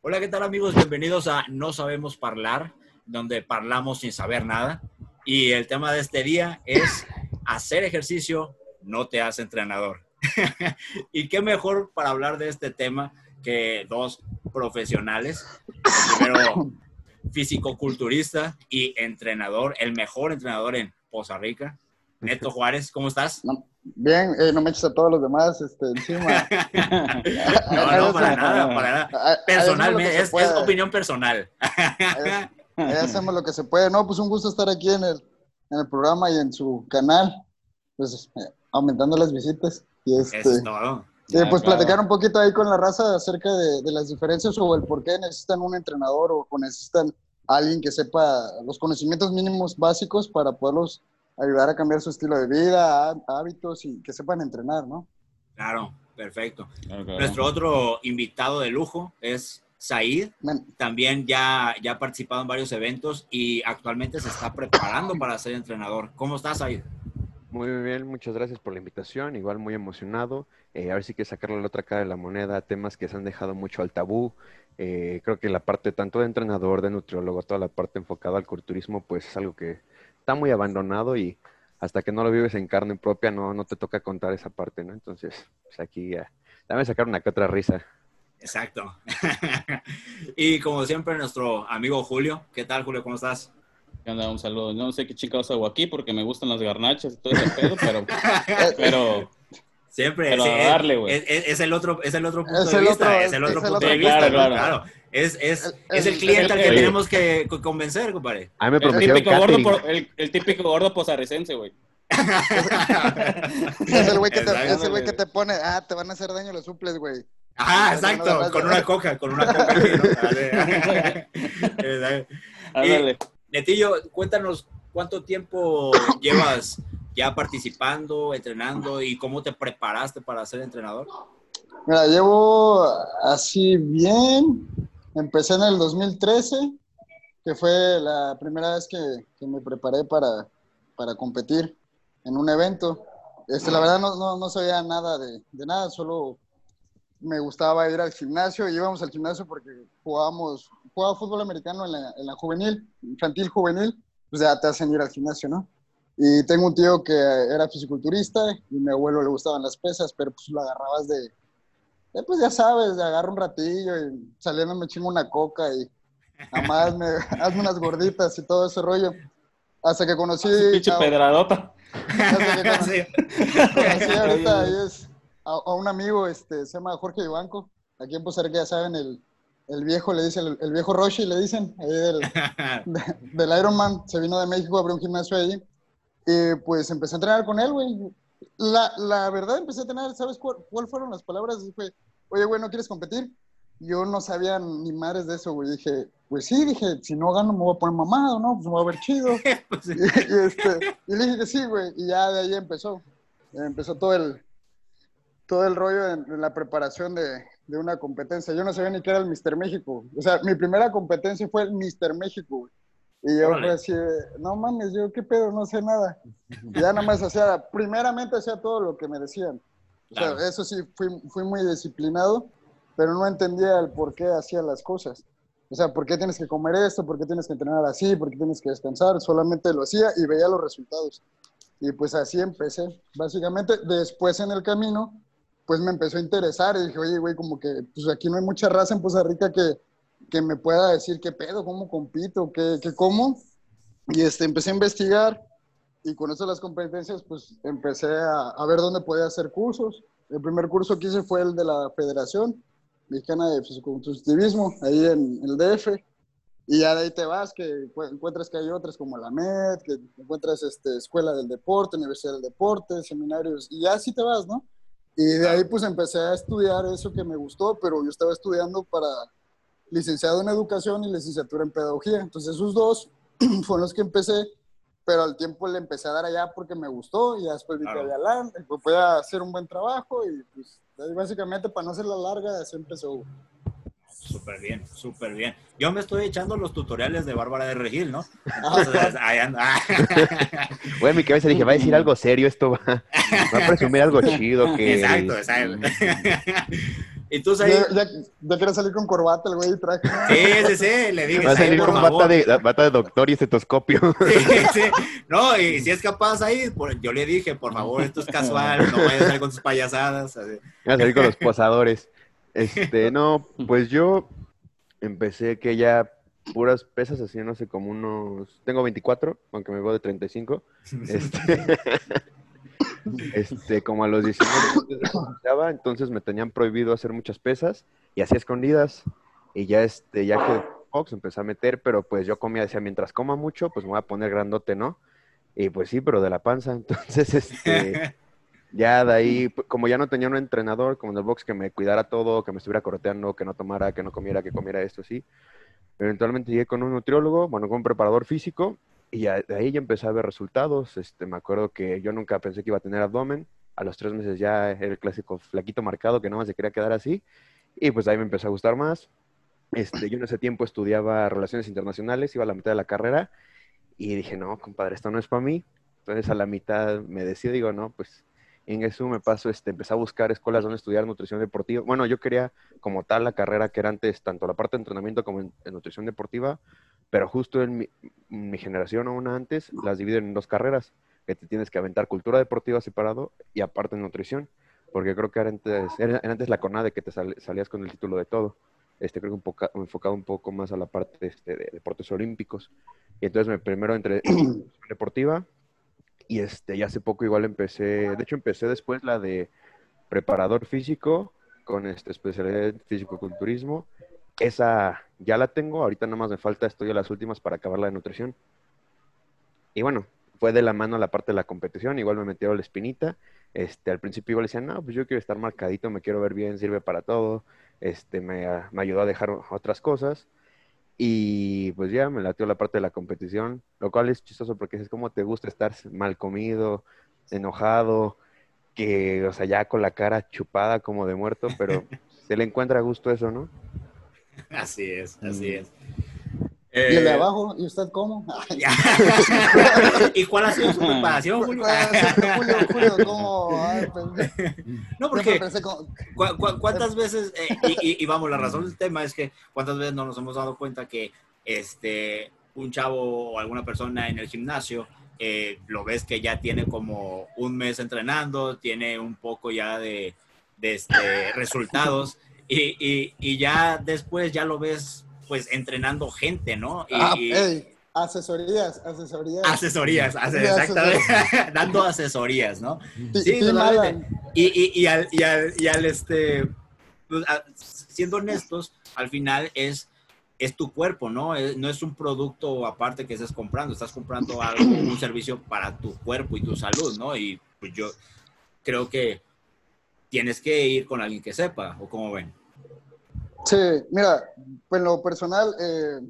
Hola, ¿qué tal amigos? Bienvenidos a No Sabemos Parlar, donde parlamos sin saber nada. Y el tema de este día es hacer ejercicio no te hace entrenador. y qué mejor para hablar de este tema que dos profesionales. El primero, físico-culturista y entrenador, el mejor entrenador en Poza Rica. Neto Juárez, ¿cómo estás? Bien, eh, no me eches a todos los demás este, encima. no, no, para nada, para nada. Personalmente, es, es, opinión personal. ahí, hacemos lo que se puede. No, pues un gusto estar aquí en el, en el programa y en su canal, pues eh, aumentando las visitas. Y este, es todo. Pues platicar un poquito ahí con la raza acerca de, de, las diferencias o el por qué necesitan un entrenador o necesitan alguien que sepa los conocimientos mínimos básicos para poderlos ayudar a cambiar su estilo de vida, hábitos y que sepan entrenar, ¿no? Claro, perfecto. Okay. Nuestro otro invitado de lujo es Said. Man. También ya, ya ha participado en varios eventos y actualmente se está preparando para ser entrenador. ¿Cómo estás, Said? Muy bien, muchas gracias por la invitación. Igual muy emocionado. Eh, a ver si que sacarle la otra cara de la moneda, temas que se han dejado mucho al tabú. Eh, creo que la parte tanto de entrenador, de nutriólogo, toda la parte enfocada al culturismo, pues es algo que está muy abandonado y hasta que no lo vives en carne propia no, no te toca contar esa parte, ¿no? Entonces, pues aquí ya, dame sacar una que otra risa. Exacto. y como siempre, nuestro amigo Julio. ¿Qué tal, Julio? ¿Cómo estás? ¿Qué onda? Un saludo. No sé qué chingados hago aquí porque me gustan las garnachas y todo ese pedo, pero... pero Siempre pero sí, darle, güey. es, es, es, el otro, es el otro punto Es de el vista. otro- es el otro es el punto otro de vista. Claro, claro. Es, es, El- es el el- cliente al que tenemos que co- convencer, compadre. A mí me El típico, gordo, catering. po- el, el típico gordo posarrecense, güey. Es el güey que, te- que pone, ah, te van a hacer daño los suples, güey. Ajá, exacto. no, Con una coca, con una coca. aquí, ¿no? Netillo, cuéntanos cuánto tiempo llevas ya participando, entrenando y cómo te preparaste para ser entrenador. Mira, llevo así bien. Empecé en el 2013, que fue la primera vez que, me preparé para, competir en un evento. Este, la verdad no, sabía nada de, nada, solo me gustaba ir al gimnasio. Íbamos al gimnasio porque jugábamos, jugaba fútbol americano en la, en la juvenil, infantil juvenil, pues ya te hacen ir al gimnasio, ¿no? Y tengo un tío que era fisiculturista y a mi abuelo le gustaban las pesas, pero pues lo agarrabas de, eh, pues ya sabes, agarro un ratillo y saliendo me chingo una coca y nada más me, hazme unas gorditas y todo ese rollo. Hasta que conocí, pinche a, pedradota. hasta que conocí, Sí. conocí ahorita ahí es, a, a un amigo, este, se llama Jorge Ibanco, aquí en Poza ya saben, el, el viejo le dice, el, el viejo Roshi le dicen, ahí del, de- del Ironman, se vino de México, abrió un gimnasio ahí, y pues empecé a entrenar con él, güey. La, la verdad, empecé a entrenar, ¿sabes cuál, cuál fueron las palabras? Fue, oye, güey, ¿no quieres competir? Yo no sabía ni madres de eso, güey. Dije, pues sí, dije, si no gano me voy a poner mamado, ¿no? Pues me voy a ver chido. Pues y, y, este, y le dije que sí, güey, y ya de ahí empezó. Empezó todo el, todo el rollo en, en la preparación de, de una competencia. Yo no sabía ni qué era el Mister México. O sea, mi primera competencia fue el Mister México, güey. Y yo Órale. fue así, no mames, yo qué pedo, no sé nada. Y ya nada más hacía, primeramente hacía todo lo que me decían. O sea, Claro. eso sí, fui, fui muy disciplinado, pero no entendía el por qué hacía las cosas. O sea, ¿por qué tienes que comer esto? ¿Por qué tienes que entrenar así? ¿Por qué tienes que descansar? Solamente lo hacía y veía los resultados. Y pues así empecé. Básicamente, después en el camino, pues me empezó a interesar y dije, oye, güey, como que pues aquí no hay mucha raza en Poza Rica que, que me pueda decir qué pedo, cómo compito, qué, qué como. Y este, empecé a investigar y con eso las competencias, pues empecé a, a ver dónde podía hacer cursos. El primer curso que hice fue el de la Federación Mexicana de Fisicoculturismo, ahí en, el DF. Y ya de ahí te vas, que encu- encuentras que hay otras como la MED, que encuentras este, Escuela del Deporte, Universidad del Deporte, seminarios, y ya así te vas, ¿no? Y de ahí pues empecé a estudiar eso que me gustó, pero yo estaba estudiando para licenciado en educación y licenciatura en pedagogía. Entonces esos dos fueron los que empecé, pero al tiempo le empecé a dar allá porque me gustó y ya después vi que había lana, y pues podía hacer un buen trabajo y pues básicamente para no hacer la larga así empezó. Súper bien, súper bien. Yo me estoy echando los tutoriales de Bárbara de Regil, ¿no? Ah, Entonces, ahí anda. Güey, en mi cabeza dije, va a decir algo serio, esto va, va a presumir algo chido que... Exacto, exacto. Entonces ahí, Ya, ya, ya quiere salir con corbata el güey y traje. sí, sí, sí, le dije, Va a "Sí, salir con favor". bata de, bata de doctor y estetoscopio. Sí, sí. No, y si es capaz ahí, por- yo le dije, por favor, esto es casual, no vayas a salir con tus payasadas. Va a salir con los posadores. Este, no, pues yo empecé que ya puras pesas, así, no sé, como unos... Tengo 24, aunque me veo de 35. Este, este, como a los 19 años entonces me tenían prohibido hacer muchas pesas y hacía escondidas. Y ya, este, ya que box empecé a meter, pero pues yo comía, decía, mientras coma mucho, pues me voy a poner grandote, ¿no? Y pues sí, pero de la panza. Entonces, este... Ya de ahí, p- como ya no tenía un entrenador, como en el box, que me cuidara todo, que me estuviera correteando, que no tomara, que no comiera, que comiera esto, sí. Eventualmente llegué con un nutriólogo, bueno, con un preparador físico, y ahí ya empecé a ver resultados. Este, me acuerdo que yo nunca pensé que iba a tener abdomen. A los tres meses ya era el clásico flaquito marcado que nada más se quería quedar así. Y pues ahí me empezó a gustar más. Este, yo en ese tiempo estudiaba relaciones internacionales, iba a la mitad de la carrera, y dije, no, compadre, esto no es para mí. Entonces a la mitad me decido, digo, no, pues en eso me paso, este, empecé a buscar escuelas donde estudiar nutrición deportiva. Bueno, yo quería como tal la carrera que era antes, tanto la parte de entrenamiento como en, en nutrición deportiva, pero justo en mi, mi generación o una antes, las dividen en dos carreras, que te tienes que aventar cultura deportiva separado y aparte nutrición, porque creo que era antes, era, antes la CONADE que te sal- salías con el título de todo. Este, creo que un poco, enfocado un poco más a la parte este, de deportes olímpicos. Y entonces me primero entre deportiva y este, y hace poco igual empecé, de hecho empecé después la de preparador físico con este, especialidad en físico-culturismo. Esa ya la tengo, ahorita nada más me falta, estoy a las últimas para acabar la de nutrición. Y bueno, fue de la mano la parte de la competición, igual me metieron la espinita. Este, al principio igual decían, no, pues yo quiero estar marcadito, me quiero ver bien, sirve para todo. Este, me, ah, me ayudó a dejar otras cosas. Y pues ya me latió la parte de la competición, lo cual es chistoso porque es como te gusta estar mal comido, enojado, que, o sea, ya con la cara chupada como de muerto, pero se le encuentra gusto eso, ¿no? Así es, así es. Y el de Eh, abajo, ¿y usted cómo? ¿Y cuál ha sido su preparación, Julio? Julio, Julio, ¿cómo? Ay, pues, No, porque pensé como- ¿cu- cu- ¿cuántas veces, eh, y, y- y vamos, la razón del tema es que cuántas veces no nos hemos dado cuenta que este, un chavo o alguna persona en el gimnasio, eh, lo ves que ya tiene como un mes entrenando, tiene un poco ya de, de, este, resultados y, y- y ya después ya lo ves pues entrenando gente, ¿no? Y, Ah, y- ey, asesorías, asesorías. Asesorías, ase- Sí, exactamente, dando asorías, ¿no? Sí. Allen. Y, y, y al, y, al, y al, este, pues, siendo honestos, al final es, es tu cuerpo, ¿no? Es- no es un producto aparte que estés comprando, estás comprando algo, un servicio para tu cuerpo y tu salud, ¿no? Y pues yo creo que tienes que ir con alguien que sepa, ¿o cómo ven? Sí, mira, pues en lo personal, eh,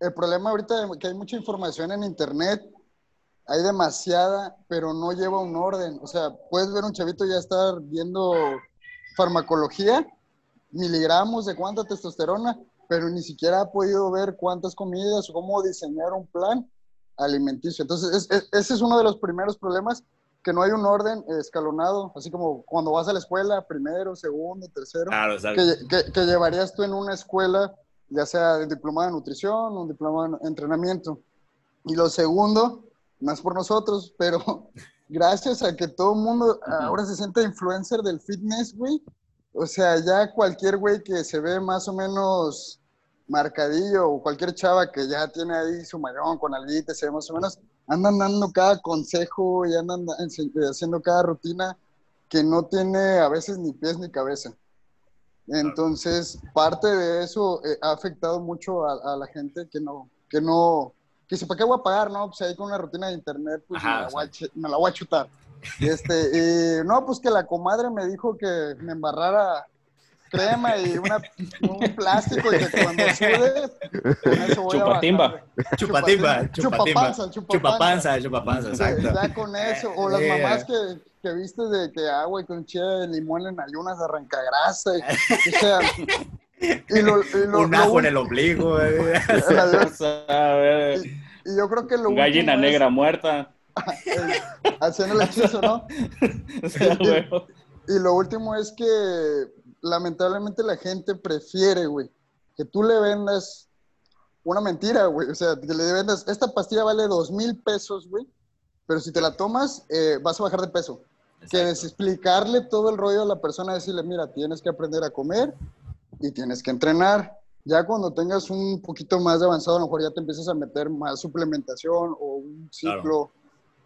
el problema ahorita es que hay mucha información en internet, hay demasiada, pero no lleva un orden. O sea, puedes ver un chavito ya estar viendo farmacología, miligramos de cuánta testosterona, pero ni siquiera ha podido ver cuántas comidas o cómo diseñar un plan alimenticio. Entonces, es- es- ese es uno de los primeros problemas, que no hay un orden escalonado, así como cuando vas a la escuela, primero, segundo, tercero Claro, que, que- que llevarías tú en una escuela, ya sea de diplomado de nutrición un diplomado de entrenamiento. Y lo segundo, más por nosotros, pero gracias a que todo el mundo ahora se siente influencer del fitness, güey. O sea, ya cualquier güey que se ve más o menos marcadillo o cualquier chava que ya tiene ahí su mayón con alguita, se ve más o menos, andan dando cada consejo y andan ense- haciendo cada rutina que no tiene a veces ni pies ni cabeza. Entonces, parte de eso eh, ha afectado mucho a, a la gente que no, que no, que dice, ¿para qué voy a pagar? No, pues ahí con una rutina de internet, pues Ajá, me, la voy a, me la voy a chutar. Este, y no, pues que la comadre me dijo que me embarrara crema y una, un plástico y que cuando sude, con eso voy a Chupatimba. bajar. Chupatimba, chupatimba. Chupapanza, Chupapanza, chupapanza, exacto. Ya con eso. O las Yeah. mamás que, que viste de que agua y con chile de limón en ayunas arranca grasa. Y, o sea, y lo, y lo- Un lo ajo en el ombligo. eh. A y yo creo que lo Gallina es, negra muerta. eh, haciendo el hechizo, ¿no? O sea, güey. Y lo último es que lamentablemente la gente prefiere, güey, que tú le vendas una mentira, güey. O sea, que le vendas, esta pastilla vale dos mil pesos, güey, pero si te la tomas, eh, vas a bajar de peso. Que es explicarle todo el rollo a la persona, decirle, mira, tienes que aprender a comer y tienes que entrenar. Ya cuando tengas un poquito más de avanzado, a lo mejor ya te empiezas a meter más suplementación o un ciclo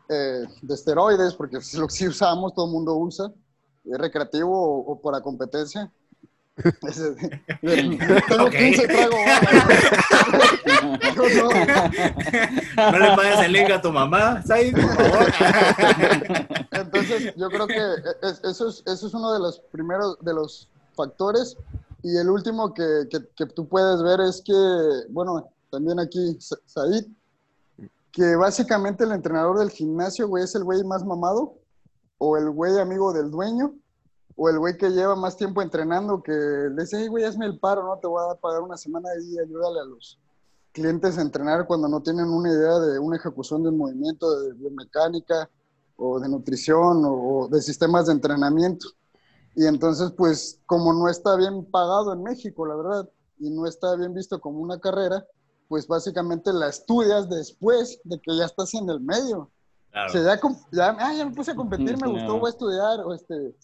eh, de esteroides, porque es lo que sí usamos, todo el mundo usa, recreativo o, o para competencia. Tengo 15 tragos. no, no le pagues el link a tu mamá, ¿sabes? por favor. Entonces, yo creo que es- eso es, eso es uno de los primeros, de los factores. Y el último que, que, que tú puedes ver es que, bueno, también aquí, Sa- Said, que básicamente el entrenador del gimnasio, güey, es el güey más mamado, o el güey amigo del dueño, o el güey que lleva más tiempo entrenando, que le dice, hey, güey, hazme el paro, ¿no? Te voy a pagar una semana y ayúdale a los clientes a entrenar cuando no tienen una idea de una ejecución de un movimiento, de biomecánica, o de nutrición, o, o de sistemas de entrenamiento. Y entonces, pues, como no está bien pagado en México, la verdad, y no está bien visto como una carrera, pues básicamente la estudias después de que ya estás en el medio. Claro. O sea, ya, ah, ya me puse a competir, me gustó, voy a estudiar, o este,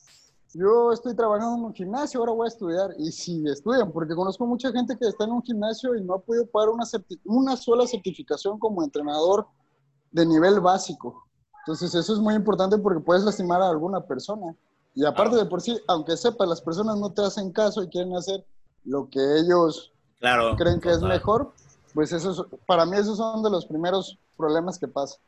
yo estoy trabajando en un gimnasio, ahora voy a estudiar, y sí estudian, porque conozco mucha gente que está en un gimnasio y no ha podido pagar una, una sola certificación como entrenador de nivel básico. Entonces eso es muy importante porque puedes lastimar a alguna persona. Y aparte Claro. de por sí, aunque sepas, las personas no te hacen caso y quieren hacer lo que ellos Claro. creen que es total, mejor, pues eso es- para mí esos son de los primeros problemas que pasan.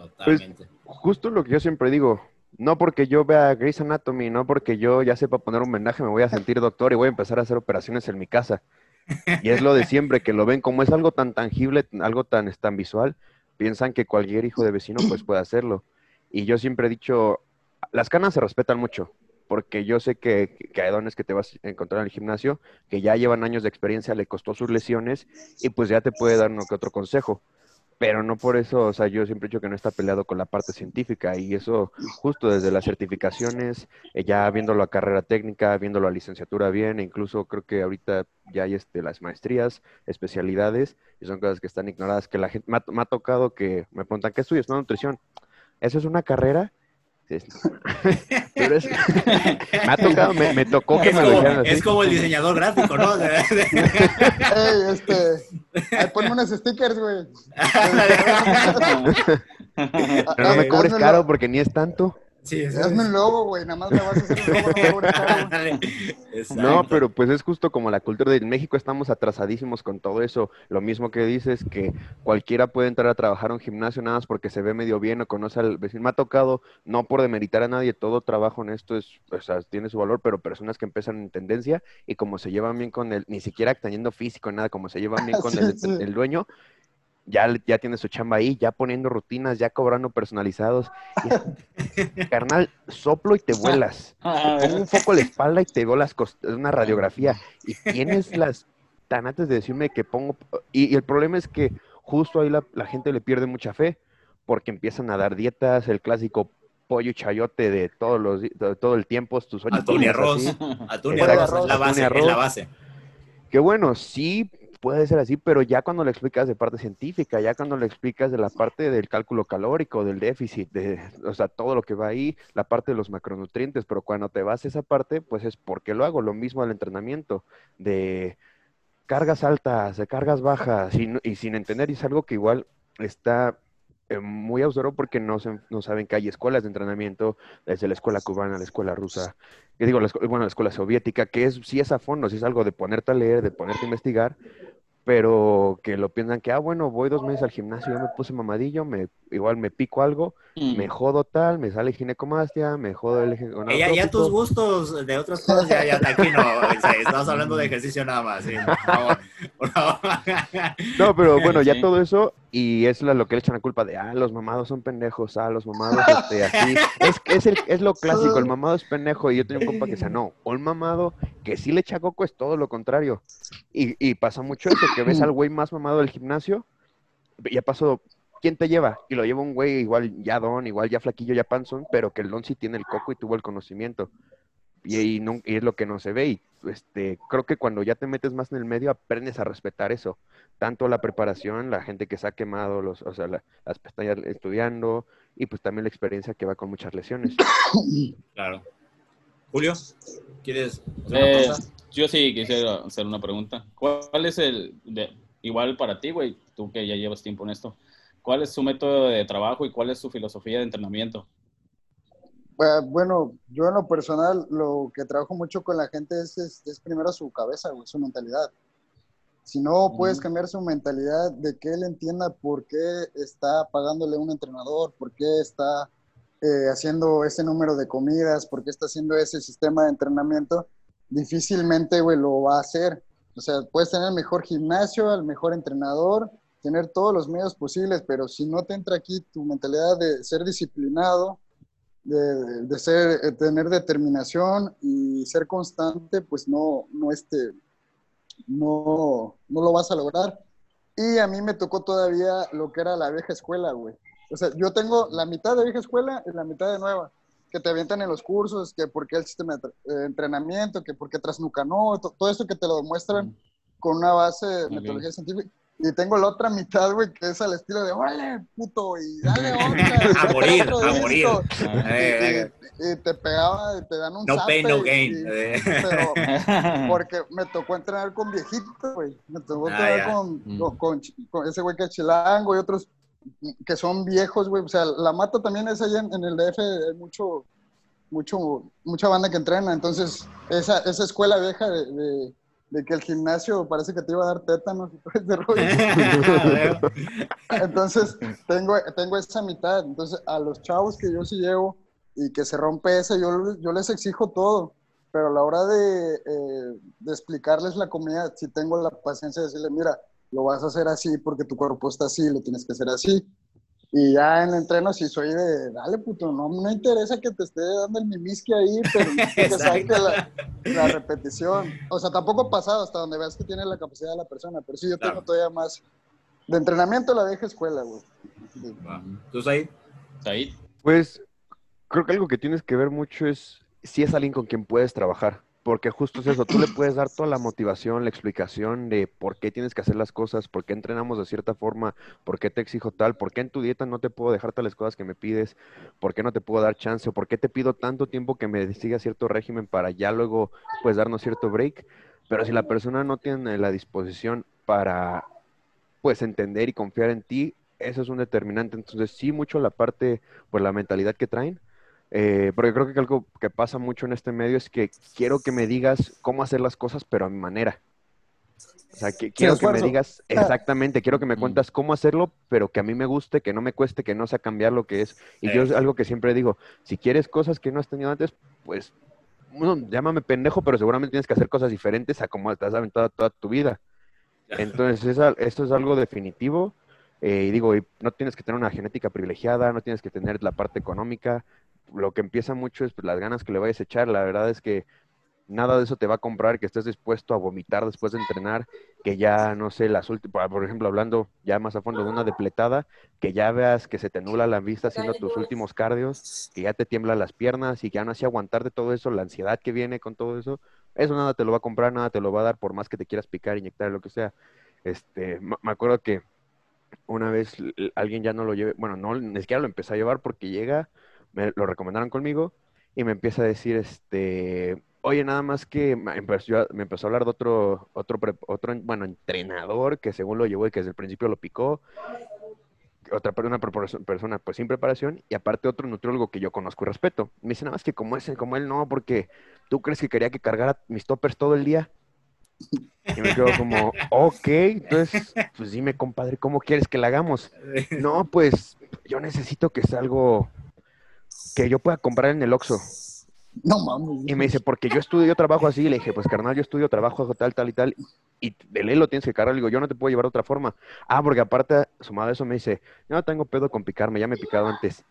Totalmente. Justo lo que yo siempre digo, no porque yo vea Grey's Anatomy, no porque yo ya sepa poner un vendaje, me voy a sentir doctor y voy a empezar a hacer operaciones en mi casa. Y es lo de siempre, que lo ven como es algo tan tangible, algo tan, tan visual, piensan que cualquier hijo de vecino pues puede hacerlo. Y yo siempre he dicho, las canas se respetan mucho, porque yo sé que, que hay dones que te vas a encontrar en el gimnasio, que ya llevan años de experiencia, le costó sus lesiones, y pues ya te puede dar uno que otro consejo. Pero no por eso, o sea, yo siempre he dicho que no está peleado con la parte científica y eso justo desde las certificaciones, eh, ya viéndolo a carrera técnica, viéndolo a licenciatura bien, e incluso creo que ahorita ya hay este, las maestrías, especialidades, y son cosas que están ignoradas, que la gente, me ha, tocado que me preguntan, ¿qué estudias? No, nutrición. ¿Eso es una carrera? Pero es- me ha tocado, me, me tocó que Es me lo como, dijeran así. es como el diseñador gráfico, ¿no? Ey, este, ponme unos stickers, güey. Pero no me cobres caro porque ni es tanto. Sí, Hazme un logo, güey, nada más me vas a hacer un logo, no pero pues es justo como la cultura de en México estamos atrasadísimos con todo eso. Lo mismo que dices que cualquiera puede entrar a trabajar a un gimnasio nada más porque se ve medio bien o conoce al vecino. Me ha tocado, no por demeritar a nadie, todo trabajo en esto es, o sea, tiene su valor, pero personas que empiezan en tendencia y como se llevan bien con el, ni siquiera teniendo físico, nada, como se llevan bien con Sí, el, sí. el dueño, ya, ya tiene su chamba ahí, ya poniendo rutinas, ya cobrando personalizados. Y carnal, soplo y te vuelas. Te pongo un foco a la espalda y te veo las cost- una radiografía. Y tienes las tanates de decirme que pongo. Y, y el problema es que justo ahí la, la gente le pierde mucha fe porque empiezan a dar dietas, el clásico pollo chayote de todos los de todo el tiempo, tus ocho Atún y arroz. Atún y arroz es la base, es la base. Que bueno, sí puede ser así, pero ya cuando le explicas de parte científica, ya cuando le explicas de la parte del cálculo calórico, del déficit, de, o sea, todo lo que va ahí, la parte de los macronutrientes, pero cuando te vas a esa parte, pues es porque lo hago, lo mismo al entrenamiento, de cargas altas, de cargas bajas, y, y sin entender, y es algo que igual está eh, muy austero porque no, se- no saben que hay escuelas de entrenamiento, desde la escuela cubana, la escuela rusa, que digo, la, bueno, la escuela soviética, que es, sí es a fondo, sí es algo de ponerte a leer, de ponerte a investigar, pero que lo piensan que, ah, bueno, voy dos meses al gimnasio, ya me puse mamadillo, me, igual me pico algo, Mm. me jodo tal, me sale ginecomastia, me jodo el Eh, ya, ya tus gustos de otras cosas, ya, ya aquí no. estamos hablando de ejercicio nada más. sí, por favor. Por favor. No, pero bueno, ya todo eso, y es lo que le echan la culpa de, ah, los mamados son pendejos, ah, los mamados, este, así. Es, es, el, es lo clásico, el mamado es pendejo, y yo tengo un compa que dice, no, un mamado que sí le echa coco es todo lo contrario. Y, y pasa mucho eso, que ves al güey más mamado del gimnasio, ya pasó, ¿quién te lleva? Y lo lleva un güey igual ya don, igual ya flaquillo, ya panzón, pero que el don sí tiene el coco y tuvo el conocimiento. Y, y no- y es lo que no se ve. Y este, creo que cuando ya te metes más en el medio, aprendes a respetar eso. Tanto la preparación, la gente que se ha quemado, los, o sea, la- las pestañas estudiando, y pues también la experiencia que va con muchas lesiones. Claro. Julio, ¿quieres hacer una Eh, yo sí quisiera hacer una pregunta. ¿Cuál es el, de- igual para ti, güey, tú que ya llevas tiempo en esto, cuál es su método de trabajo y cuál es su filosofía de entrenamiento? Bueno, yo en lo personal, lo que trabajo mucho con la gente es, es, es primero su cabeza, güey, su mentalidad. Si no puedes cambiar su mentalidad de que él entienda por qué está pagándole un entrenador, por qué está eh, haciendo ese número de comidas, por qué está haciendo ese sistema de entrenamiento, difícilmente, güey, lo va a hacer. O sea, puedes tener el mejor gimnasio, el mejor entrenador, tener todos los medios posibles, pero si no te entra aquí tu mentalidad de ser disciplinado, de, de ser, eh, tener determinación y ser constante, pues no, no, este, no, no lo vas a lograr. Y a mí me tocó todavía lo que era la vieja escuela, güey. O sea, yo tengo la mitad de vieja escuela y la mitad de nueva, que te avientan en los cursos, que por qué el sistema de eh, entrenamiento, que por qué Trasnuca no, to- todo esto que te lo demuestran con una base de metodología científica. Y tengo la otra mitad, güey, que es al estilo de, órale, puto, y dale otra. y A morir, a disco". morir. Ah. Eh, Y, y te pegaba, y te dan un No pain, no zape, gain. y- Eh, pero porque me tocó entrenar con viejitos, güey. Me tocó Ah, entrenar con, Mm. con, con ch- con ese güey que es chilango y otros que son viejos, güey. O sea, la mata también es allá en, en el DF, hay mucho, mucho, mucha banda que entrena. Entonces, esa, esa escuela vieja de, de- de que el gimnasio parece que te iba a dar tétanos y todo ese rollo. Entonces, tengo, tengo esa mitad. Entonces, a los chavos que yo sí llevo y que se rompe esa, yo, yo les exijo todo. Pero a la hora de, eh, de explicarles la comida, sí tengo la paciencia de decirle, mira, lo vas a hacer así porque tu cuerpo está así, lo tienes que hacer así. Y ya en el entreno sí soy de, dale puto, no me interesa que te esté dando el mimisque ahí, pero que salte la, la repetición. O sea, tampoco ha pasado hasta donde veas que tiene la capacidad de la persona, pero sí yo Claro. tengo todavía más de entrenamiento la vieja escuela, güey. ¿Tú, Said? Said, Pues creo que algo que tienes que ver mucho es si es alguien con quien puedes trabajar. Porque justo es eso, tú le puedes dar toda la motivación, la explicación de por qué tienes que hacer las cosas, por qué entrenamos de cierta forma, por qué te exijo tal, por qué en tu dieta no te puedo dejar tales cosas que me pides, por qué no te puedo dar chance, o por qué te pido tanto tiempo que me siga cierto régimen para ya luego pues darnos cierto break. Pero si la persona no tiene la disposición para pues entender y confiar en ti, eso es un determinante. Entonces sí mucho la parte, pues la mentalidad que traen, eh, porque creo que algo que pasa mucho en este medio es que quiero que me digas cómo hacer las cosas, pero a mi manera. O sea, que quiero que me digas exactamente, quiero que me Mm. cuentas cómo hacerlo, pero que a mí me guste, que no me cueste, que no sea cambiar lo que es. Y yo es algo que siempre digo, si quieres cosas que no has tenido antes, pues, bueno, llámame pendejo, pero seguramente tienes que hacer cosas diferentes a como te has aventado toda tu vida. Entonces, esa- esto es algo definitivo. eh, y digo, y no tienes que tener una genética privilegiada, no tienes que tener la parte económica. Lo que empieza mucho es las ganas que le vayas a echar. La verdad es que nada de eso te va a comprar que estés dispuesto a vomitar después de entrenar, que ya, no sé, las últimas, por ejemplo, hablando ya más a fondo de una depletada, que ya veas que se te nula la vista haciendo tus últimos cardios, que ya te tiemblan las piernas y que aún así aguantar de todo eso, la ansiedad que viene con todo eso, eso nada te lo va a comprar, nada te lo va a dar por más que te quieras picar, inyectar, lo que sea. Este, me acuerdo que una vez alguien ya no lo lleve, bueno, no, ni siquiera lo empecé a llevar porque llega, me lo recomendaron conmigo y me empieza a decir, este, oye, nada más que me empezó, a- me empezó a hablar de otro, otro, otro, bueno, entrenador que según lo llevó y que desde el principio lo picó, otra una persona pues sin preparación y aparte otro nutriólogo que yo conozco y respeto. Me dice nada más que como ese, como él no, porque tú crees que quería que cargara mis toppers todo el día. Y me quedo como, ok, entonces, pues dime, compadre, ¿cómo quieres que la hagamos? No, pues yo necesito que sea algo que yo pueda comprar en el Oxxo. No mames. Y me dice, porque yo estudio, yo trabajo así. Le dije, pues carnal, yo estudio, trabajo tal, tal y tal. Y de ley lo tienes que cargar. Le digo, yo no te puedo llevar de otra forma. Ah, porque aparte, sumado a eso, me dice, no tengo pedo con picarme, ya me he picado antes.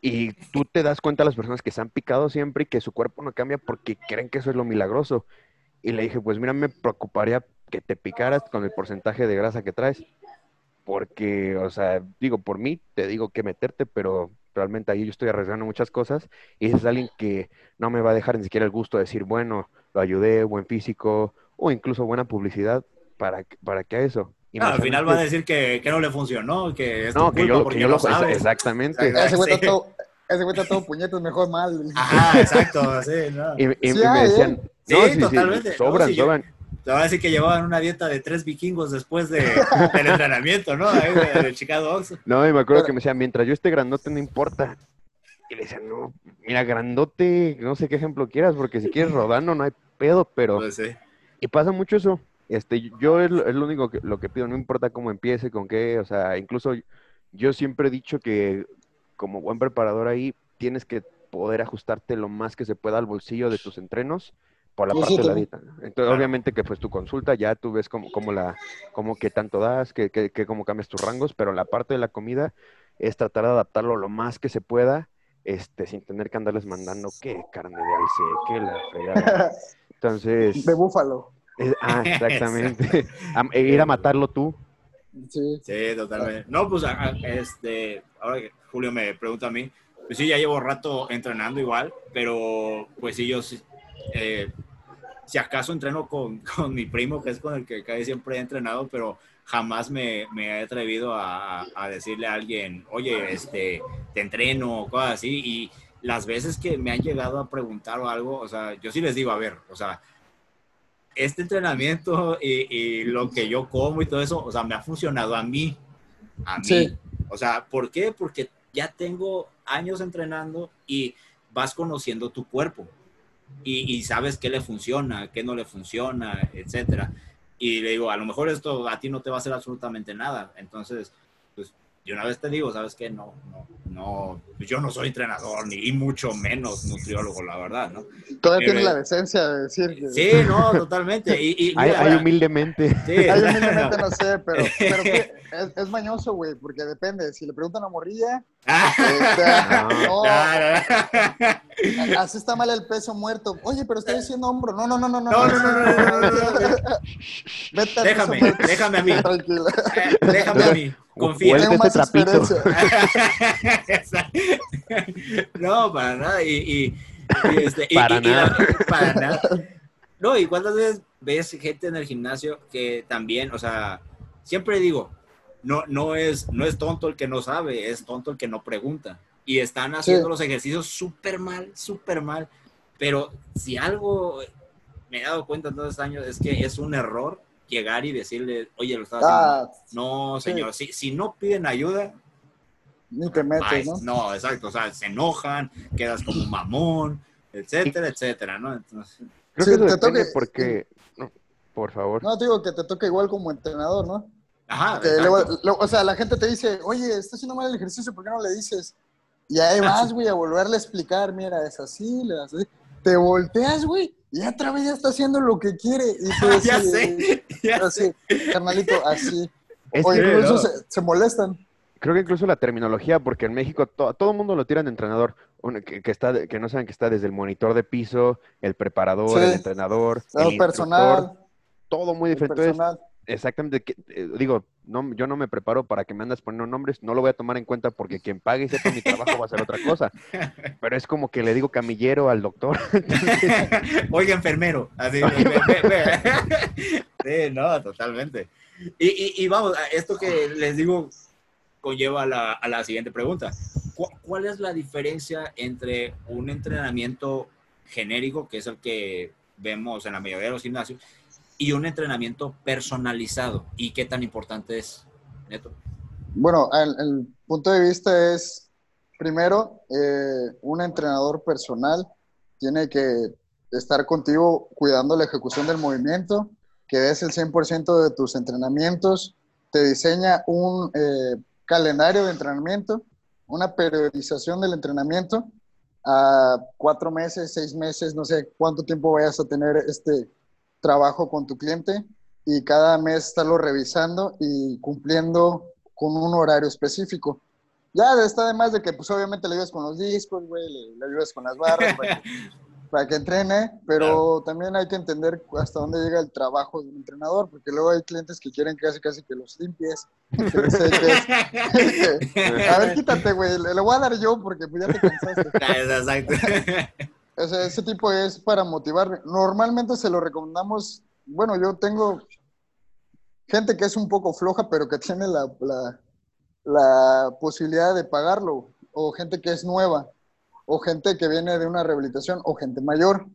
Y tú te das cuenta de las personas que se han picado siempre y que su cuerpo no cambia porque creen que eso es lo milagroso. Y le dije, pues mira, me preocuparía que te picaras con el porcentaje de grasa que traes. Porque, o sea, digo, por mí te digo que meterte, pero realmente ahí yo estoy arriesgando muchas cosas y ese es alguien que no me va a dejar ni siquiera el gusto de decir, bueno, lo ayudé, buen físico o incluso buena publicidad para, para que a eso. Al final va a decir que, que, no le funcionó, que es no, que yo, que yo lo, sabes. Exactamente. Ese güey está todo, ese güey está todo puñetos, mejor mal. Ajá, exacto, sí, no. Y, y, me decían, sí, no, sí, totalmente. sobran, no, sobran. Te va a decir que llevaban una dieta de tres vikingos después de, del entrenamiento, ¿no? Ahí del Chicago Ox. No, y me acuerdo que me decían, mientras yo esté grandote no importa. Y le decían, no, mira, grandote, no sé qué ejemplo quieras, porque si quieres rodando no hay pedo, pero... Pues sí. Y pasa mucho eso. Este, yo es lo, es lo único que lo que pido, no importa cómo empiece, con qué, o sea, incluso yo siempre he dicho que como buen preparador ahí tienes que poder ajustarte lo más que se pueda al bolsillo de tus entrenos por la Sí, parte sí, de la dieta. Entonces, Claro. obviamente que pues tu consulta ya tú ves cómo, cómo la, cómo qué tanto das, que, que, que cómo cambias tus rangos, pero la parte de la comida es tratar de adaptarlo lo más que se pueda, este, sin tener que andarles mandando qué carne de alce, qué la fregada. Entonces, De búfalo. ah, exactamente. Am- e ir a matarlo tú. Sí. Sí, totalmente. No, pues a- este, ahora que Julio me pregunta a mí, pues sí, ya llevo rato entrenando igual, pero pues sí, yo sí, eh, si acaso entreno con, con mi primo, que es con el que casi siempre he entrenado, pero jamás me, me he atrevido a, a decirle a alguien, oye, este, te entreno, o cosas así, y las veces que me han llegado a preguntar o algo, o sea, yo sí les digo, a ver, o sea, este entrenamiento y, y lo que yo como y todo eso, o sea, me ha funcionado a mí. A mí. Sí. O sea, ¿por qué? Porque ya tengo años entrenando y vas conociendo tu cuerpo y, sabes qué le funciona, qué no le funciona, etcétera. Y le digo, a lo mejor esto a ti no te va a hacer absolutamente nada. Entonces, de una vez te digo, ¿sabes qué? No, no, no, pues yo no soy entrenador, ni mucho menos nutriólogo, la verdad, ¿no? Todavía Pero- tiene la decencia de decir que. Sí, no, totalmente. Y, y Ay, mira, ay, humildemente. sí. Ay, humildemente no sé, pero, es, es mañoso, güey, porque depende. Si le preguntan a Morrilla, este, no, no, así está mal el peso muerto. Oye, pero estoy diciendo hombro. No, no, no, no, no. no, no, no, no, no, no, no. Vete al Déjame, déjame a mí. Tranquila. Eh, Déjame a mí, confía. Huele Tengo este más no, para nada. Y, y, y este, y- Para y- y la- nada. para nada. No, y cuántas veces ves gente en el gimnasio que también, o sea, siempre digo, no, no, es, no es tonto el que no sabe, es tonto el que no pregunta. Y están haciendo Sí. los ejercicios súper mal, súper mal. Pero si algo me he dado cuenta en todos estos años es que es un error llegar y decirle, oye, lo estás haciendo. mal". Ah, No, sí. señor, si, si no piden ayuda, ni te metes, ¿no? No, exacto, o sea, se enojan, quedas como mamón, etcétera, etcétera, ¿no? Entonces, Creo Sí, que eso te toque- porque... no, por favor. No, te digo que te toca igual como entrenador, ¿no? ajá, luego- o sea, la gente te dice, oye, está haciendo mal el ejercicio, ¿por qué no le dices? Y ahí vas, güey, a volverle a explicar, mira, es así, le das así. Te volteas, güey, y otra vez ya está haciendo lo que quiere. Y tú ya así, sé, ya Así, carnalito, así. Es O incluso se, se molestan. creo que incluso la terminología, porque en México to- todo el mundo lo tiran de entrenador, uno que, que está, que no saben que está desde el monitor de piso, el preparador, Sí. el entrenador, El el personal, todo muy el diferente. Exactamente, que- eh, digo, no, yo no me preparo para que me andas poniendo nombres, no lo voy a tomar en cuenta porque quien pague y sepa mi trabajo va a ser otra cosa. Pero es como que le digo camillero al doctor. Oiga, enfermero. Así, ve, ve, ve. Sí, no, totalmente. Y, y, y vamos, esto que les digo conlleva a la, a la siguiente pregunta. ¿Cu- ¿Cuál es la diferencia entre un entrenamiento genérico, que es el que vemos en la mayoría de los gimnasios, y un entrenamiento personalizado? ¿Y qué tan importante es, Neto? Bueno, el, punto de vista es, primero, eh, un entrenador personal tiene que estar contigo cuidando la ejecución del movimiento, que des el 100% de tus entrenamientos, te diseña un eh, calendario de entrenamiento, una periodización del entrenamiento a cuatro meses, seis meses, no sé cuánto tiempo vayas a tener este trabajo con tu cliente y cada mes estarlo revisando y cumpliendo con un horario específico. Ya está de más de que, pues obviamente le ayudas con los discos, güey, le, le ayudas con las barras, güey. para que entrene, pero también hay que entender hasta dónde llega el trabajo de un entrenador, porque luego hay clientes que quieren casi casi que los limpies, que les a ver, quítate, güey, le, le voy a dar yo porque pues, ya te cansaste. Exacto. Ese tipo es para motivar. Normalmente se lo recomendamos. Bueno, yo tengo gente que es un poco floja, pero que tiene la, la, posibilidad de pagarlo. O gente que es nueva. O gente que viene de una rehabilitación. O gente mayor.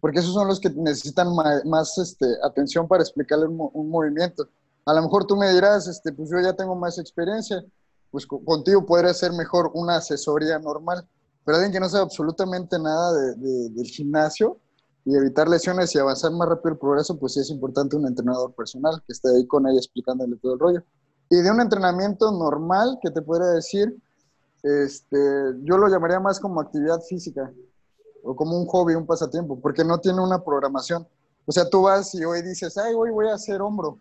Porque esos son los que necesitan más este, atención para explicarle un, un movimiento. A lo mejor tú me dirás, este, pues yo ya tengo más experiencia. Pues co- contigo podría ser mejor una asesoría normal pero alguien que no sabe absolutamente nada de- de- del gimnasio y evitar lesiones y avanzar más rápido el progreso, pues sí es importante un entrenador personal que esté ahí con ella explicándole todo el rollo. Y de un entrenamiento normal, que te podría decir, este, yo lo llamaría más como actividad física o como un hobby, un pasatiempo, porque no tiene una programación. O sea, tú vas y hoy dices, ay, hoy voy a hacer hombro.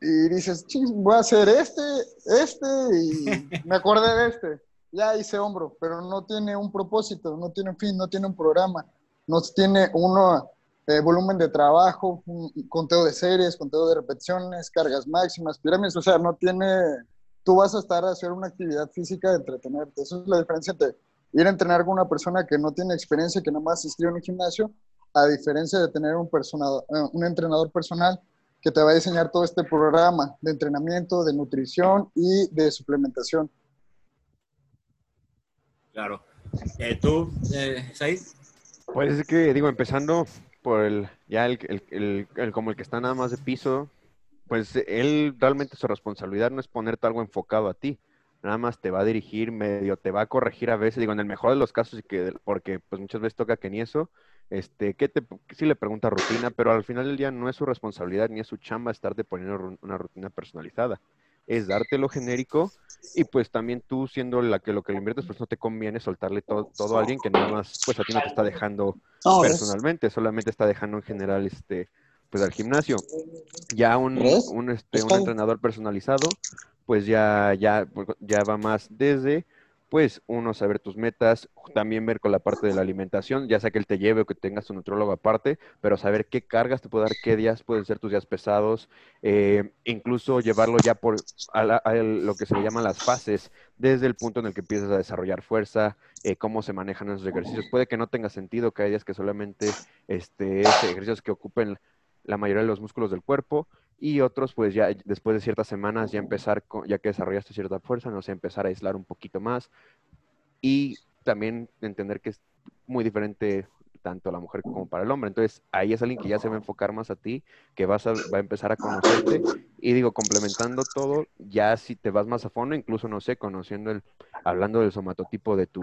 Y dices, voy a hacer este, este, y me acordé de este ya hice hombro, pero no tiene un propósito, no tiene un fin, no tiene un programa, no tiene un volumen de trabajo, un conteo de series, conteo de repeticiones, cargas máximas, pirámides, o sea, no tiene, tú vas a estar a hacer una actividad física de entretenerte, eso es la diferencia entre ir a entrenar con una persona que no tiene experiencia, que nada más asistió en un gimnasio, a diferencia de tener un, persona, un entrenador personal que te va a diseñar todo este programa de entrenamiento, de nutrición y de suplementación. Claro. Eh, ¿Tú, eh, Said? Pues es que, digo, empezando por el, ya el, como el que está nada más de piso, pues él realmente su responsabilidad no es ponerte algo enfocado a ti, nada más te va a dirigir, medio te va a corregir a veces, digo, en el mejor de los casos, que, porque pues muchas veces toca que ni eso, este, que te, sí le pregunta rutina, pero al final del día no es su responsabilidad ni es su chamba estarte poniendo una rutina personalizada, es darte lo genérico y pues también tú siendo la que lo que le inviertes, pues no te conviene soltarle todo, todo a alguien que nada más, pues a ti no te está dejando No, ¿ves? personalmente, solamente está dejando en general este pues al gimnasio. Ya un, un, este, un entrenador personalizado, pues ya, ya, ya va más desde, pues, uno, saber tus metas, también ver con la parte de la alimentación, ya sea que él te lleve o que tengas tu nutrólogo aparte, pero saber qué cargas te puede dar, qué días pueden ser tus días pesados, eh, incluso llevarlo ya por a la- a lo que se le llaman las fases, desde el punto en el que empiezas a desarrollar fuerza, eh, cómo se manejan esos ejercicios. Puede que no tenga sentido, que hay días que solamente este, es ejercicios que ocupen la mayoría de los músculos del cuerpo y otros pues ya después de ciertas semanas ya empezar, con, ya que desarrollaste cierta fuerza, no sé, empezar a aislar un poquito más y también entender que es muy diferente tanto la mujer como para el hombre. Entonces ahí es alguien que ya se va a enfocar más a ti, que vas a, va a empezar a conocerte y digo, complementando todo, ya si te vas más a fondo, incluso no sé, conociendo el, hablando del somatotipo de tu,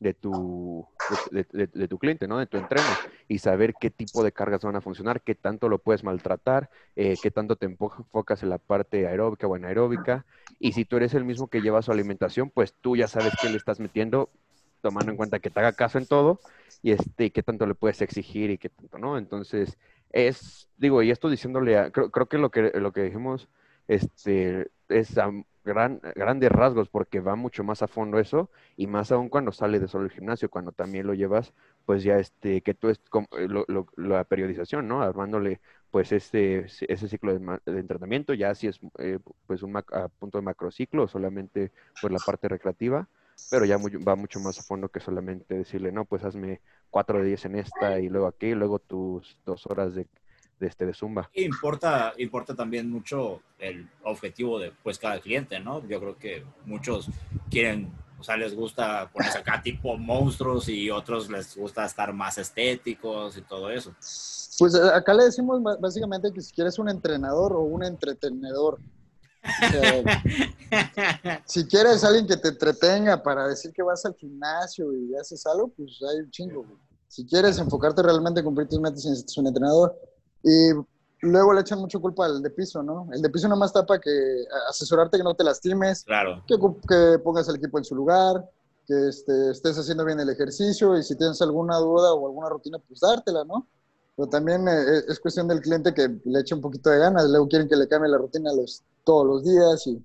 de tu, de, de- de tu cliente, ¿no? De tu entreno y saber qué tipo de cargas van a funcionar, qué tanto lo puedes maltratar, eh, qué tanto te enfo- enfocas en la parte aeróbica o anaeróbica. Y si tú eres el mismo que lleva su alimentación, pues tú ya sabes qué le estás metiendo, tomando en cuenta que te haga caso en todo y este, qué tanto le puedes exigir y qué tanto no. Entonces, es, digo, y esto diciéndole, a- creo, creo que lo que lo que dijimos este, es a gran, grandes rasgos, porque va mucho más a fondo eso, y más aún cuando sale de solo el gimnasio, cuando también lo llevas, pues ya este, que tú es como, eh, lo- lo- la periodización, ¿no? Armándole pues ese, ese ciclo de, de entrenamiento, ya si es eh, pues un mac- a punto de macrociclo solamente pues la parte recreativa, pero ya va mucho más a fondo que solamente decirle, no, pues hazme cuatro de 10 en esta y luego aquí, y luego tus dos horas de, de, este, de zumba. Importa, importa también mucho el objetivo de pues cada cliente, ¿no? Yo creo que muchos quieren, o sea, les gusta ponerse acá tipo monstruos y otros les gusta estar más estéticos y todo eso. Pues eh, acá le decimos básicamente que si quieres un entrenador o un entretenedor. O sea, si quieres alguien que te entretenga para decir que vas al gimnasio y haces algo, pues hay un chingo. Si quieres enfocarte realmente en cumplir tus metas, necesitas un entrenador. Y luego le echan mucho culpa al de piso, ¿no? El de piso nada más está para que asesorarte que no te lastimes, Claro, que, que pongas el equipo en su lugar, que este, estés haciendo bien el ejercicio y si tienes alguna duda o alguna rutina, pues dártela, ¿no? Pero también eh, es cuestión del cliente que le eche un poquito de ganas, luego quieren que le cambie la rutina los, todos los días y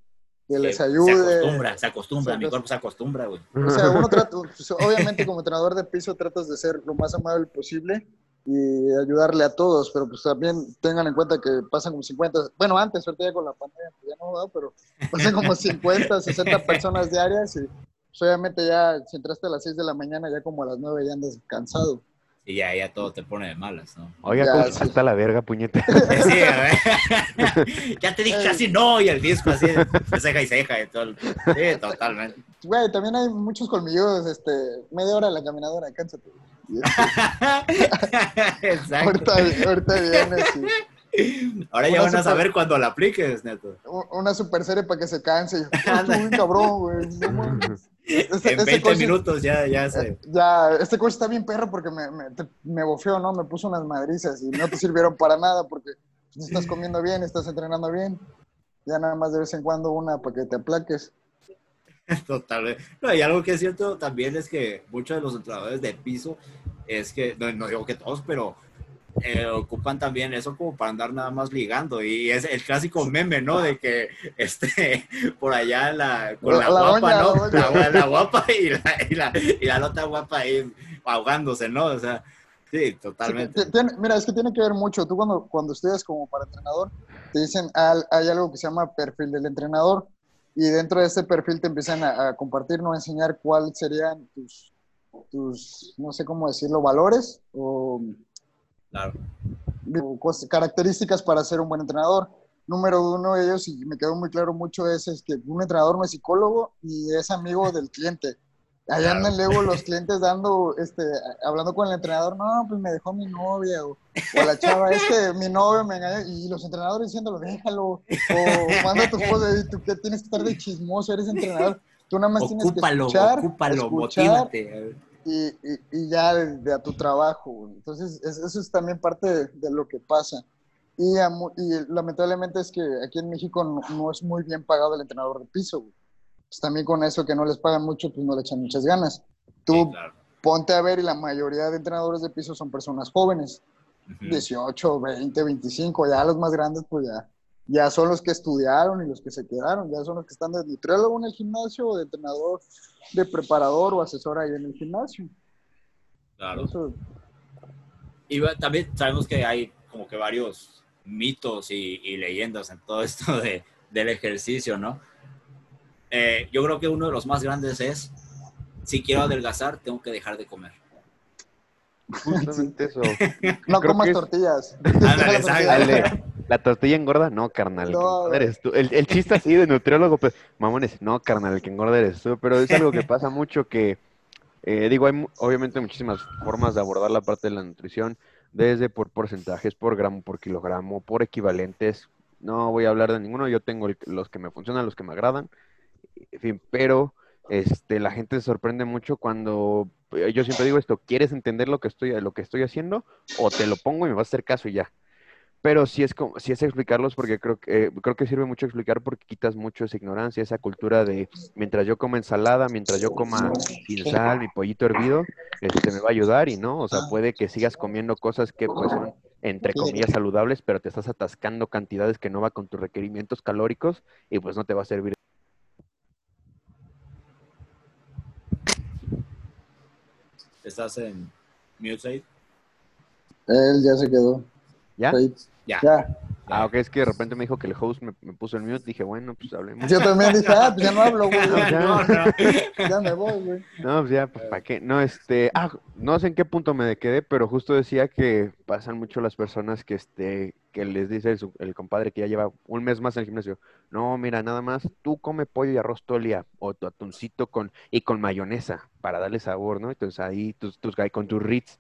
que les Se ayude. acostumbra, se acostumbra, Se mi acost- cuerpo se acostumbra, güey. O sea, uno trata, pues, obviamente como entrenador de piso tratas de ser lo más amable posible y ayudarle a todos, pero pues también tengan en cuenta que pasan como 50, bueno, antes, ahorita ya con la pandemia, pues ya no, ¿verdad? pero pasan como 50, 60 personas diarias y pues, obviamente ya si entraste a las 6 de la mañana, ya como a las 9 ya andas cansado. Y ya, ya todo te pone de malas, ¿no? Oiga, Ya, ¿cómo sí. salta la verga, puñete? Sí, a ver. ya te dije casi no, y el disco así, de ceja y ceja y todo. Sí, totalmente. Güey, también hay muchos colmillos, este, media hora de la caminadora, cánsate. Exacto. ahorita, ahorita Ahora ya Una van a super- saber cuando la apliques, neto. una super serie para que se canse. Y, "Oh, estuvo bien cabrón, güey. no mames". Este- En este 20 minutos ya, ya se. Ya, este coche está bien perro porque me, me, te- me bofeó, ¿no? Me puso unas madrizas y no te sirvieron para nada porque no estás comiendo bien, estás entrenando bien. Ya nada más de vez en cuando una para que te aplaques. Totalmente. No, y algo que es cierto también es que muchos de los entrenadores de piso es que, no, no digo que todos, pero eh, ocupan también eso como para andar nada más ligando. Y es el clásico meme, ¿no? De que este, por allá la, con la, guapa, ¿no? la guapa y la, y, la, y la nota guapa ahí ahogándose, ¿no? O sea, sí, totalmente. tiene- mira, es que tiene que ver mucho. Tú cuando, cuando estudias como para entrenador, te dicen, al- hay algo que se llama perfil del entrenador y dentro de ese perfil te empiezan a, a compartir, no a enseñar cuáles serían tus, tus, no sé cómo decirlo, valores o Claro. o cosas- características para ser un buen entrenador. Número uno de ellos, y me quedó muy claro mucho, es, es que un entrenador no es psicólogo y es amigo del cliente. Allá Claro. andan luego los clientes dando, este, hablando con el entrenador, no, pues me dejó mi novia, o, o la chava, es que mi novio me engañó, y los entrenadores diciéndolo, déjalo, o manda a tu esposa, y tú que tienes que estar de chismoso, eres entrenador, tú nada más tienes Ocúpalo, que escuchar, ocúpalo, escuchar, motívate. y, y, y ya de, de a tu trabajo. Entonces, es- eso es también parte de, de lo que pasa. Y, a mu- y lamentablemente es que aquí en México no, no es muy bien pagado el entrenador de piso. güey. Pues también con eso que no les pagan mucho, pues no le echan muchas ganas. Tú Sí, claro. ponte a ver y la mayoría de entrenadores de piso son personas jóvenes, Ujú. 18, 20, 25, ya los más grandes pues ya, ya son los que estudiaron y los que se quedaron, ya son los que están de nutriólogo en el gimnasio o de entrenador, de preparador o asesor ahí en el gimnasio. Claro. Eso, Y también sabemos que hay como que varios mitos y, y leyendas en todo esto de, del ejercicio, ¿no? Eh, yo creo que uno de los más grandes es, si quiero adelgazar, tengo que dejar de comer. Justamente eso. no Creo comas tortillas. Ándale, la Dale, ¿La tortilla engorda? No, carnal. El, que No. engorda eres tú. El, el chiste así de nutriólogo, pues, mamones, no, carnal, el que engorda eres tú. Pero es algo que pasa mucho que, eh, digo, hay obviamente muchísimas formas de abordar la parte de la nutrición, desde por porcentajes, por gramo, por kilogramo, por equivalentes. No voy a hablar de ninguno, yo tengo el- los que me funcionan, los que me agradan. En fin, pero este, la gente se sorprende mucho cuando, eh, yo siempre digo esto, ¿quieres entender lo que estoy, lo que estoy haciendo? O te lo pongo y me vas a hacer caso y ya. Pero sí es como, sí es explicarlos porque creo que, eh, creo que sirve mucho explicar porque quitas mucho esa ignorancia, esa cultura de mientras yo coma ensalada, mientras yo coma sin sal, mi pollito hervido, este me va a ayudar y no, o sea, puede que sigas comiendo cosas que pues son entre comillas saludables, pero te estás atascando cantidades que no va con tus requerimientos calóricos y pues no te va a servir. ¿Estás en mute, Said? Él ya se quedó. ¿Ya? Ahí. Ya. Ya. Ah, ok, es que de repente me dijo que el host me, me puso el mute, dije, bueno, pues hablemos. Yo también dije, ah, pues ya no hablo, güey. No, ya. No, no. Ya me voy, güey. No, pues ya, pues para qué. No, este, ah, no sé en qué punto me quedé, pero justo decía que pasan mucho las personas que, este, que les dice el, compadre que ya lleva un mes más en el gimnasio. No, mira, nada más, tú come pollo y arroz todo el día, o tu atuncito con, y con mayonesa, para darle sabor, ¿no? Entonces ahí tus, tus, con tus Ritz,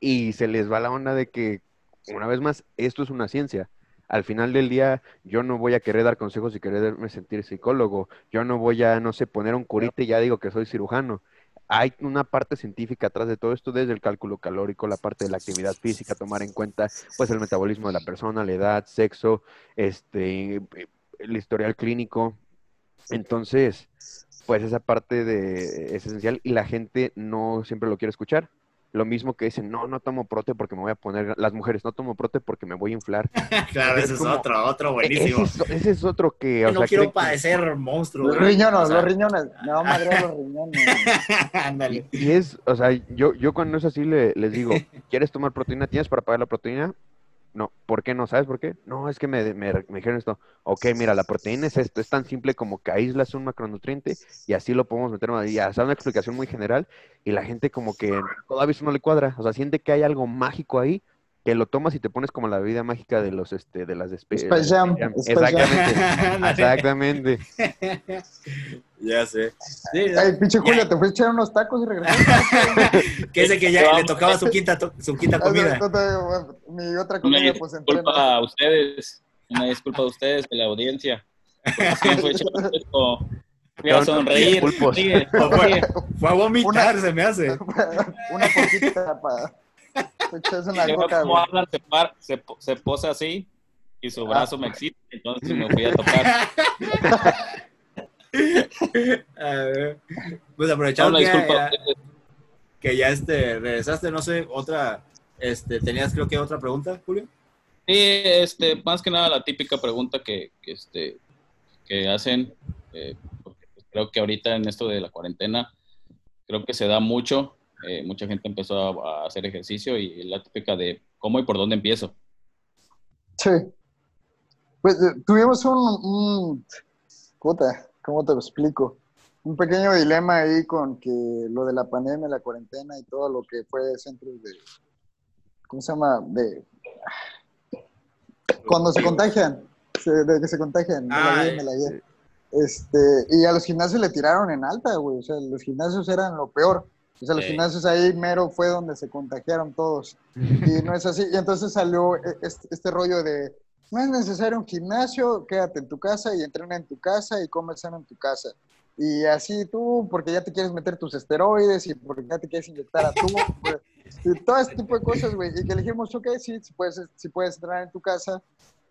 y se les va la onda de que, una vez más, esto es una ciencia. Al final del día, yo no voy a querer dar consejos y quererme sentir psicólogo. Yo no voy a, no sé, poner un curita y ya digo que soy cirujano. Hay una parte científica atrás de todo esto, desde el cálculo calórico, la parte de la actividad física, tomar en cuenta, pues, el metabolismo de la persona, la edad, sexo, este, el historial clínico. Entonces, pues esa parte de, es esencial y la gente no siempre lo quiere escuchar. Lo mismo que dicen, no, no tomo prote porque me voy a poner, las mujeres, no tomo prote porque me voy a inflar. claro, ese es otro, otro buenísimo. Ese es, ese es otro que, o no sea, quiero creen que- padecer monstruo. Los riñones, O sea, los riñones. A madrear los riñones. Ándale. Y es, o sea, yo, yo cuando es así le- les digo, ¿quieres tomar proteína? ¿Tienes para pagar la proteína? No, ¿por qué no? ¿Sabes por qué? No, es que me, me, me dijeron esto. Ok, mira, la proteína es esto, es tan simple como que aíslas un macronutriente y así lo podemos meter, y ya, sea, una explicación muy general y la gente como que todavía eso no le cuadra, o sea, siente que hay algo mágico ahí que lo tomas y te pones como la bebida mágica de los, este, de las de Spe- Space las Jam, Jam. Space Jam. Exactamente, exactamente. ya sé. Sí, Ay, pinche. Julio, te fuiste a echar unos tacos y regresaste. que ese que ya le tocaba su quinta, su quinta comida. No, Mi otra Una comida, pues entreno. disculpa a ustedes, una disculpa a ustedes, de la audiencia. Fue Fui a sonreír. Fue, fue a vomitar, Una- se me hace. Una poquita para. Echas una coca, como. Alan se, par- se, po- se posa así y su Ah. brazo me excita, entonces me fui a tocar. A ver, Pues aprovechando que, ya, ustedes. que ya, este, regresaste, no sé, otra, este, tenías creo que otra pregunta, Julio. Sí, este, más que nada la típica pregunta que, que, este, que hacen, eh, porque creo que ahorita en esto de la cuarentena, creo que se da mucho, eh, mucha gente empezó a, a hacer ejercicio y la típica de cómo y por dónde empiezo. Sí. Pues eh, tuvimos un, un- puta, ¿cómo te lo explico? Un pequeño dilema ahí con que lo de la pandemia, la cuarentena y todo lo que fue centros de, ¿cómo se llama? De cuando se contagian, se- de que se contagian, me la Ah, me la guié. Este, y a los gimnasios le tiraron en alta, güey, o sea, los gimnasios eran lo peor. O sea, los gimnasios ahí mero fue donde se contagiaron todos y no es así. Y entonces salió este, este rollo de, no es necesario un gimnasio, quédate en tu casa y entrena en tu casa y come sano en tu casa. Y así tú, porque ya te quieres meter tus esteroides y porque ya te quieres inyectar a tú, y todo este tipo de cosas, güey. Y que dijimos, ok, sí, si puedes, si puedes entrenar en tu casa,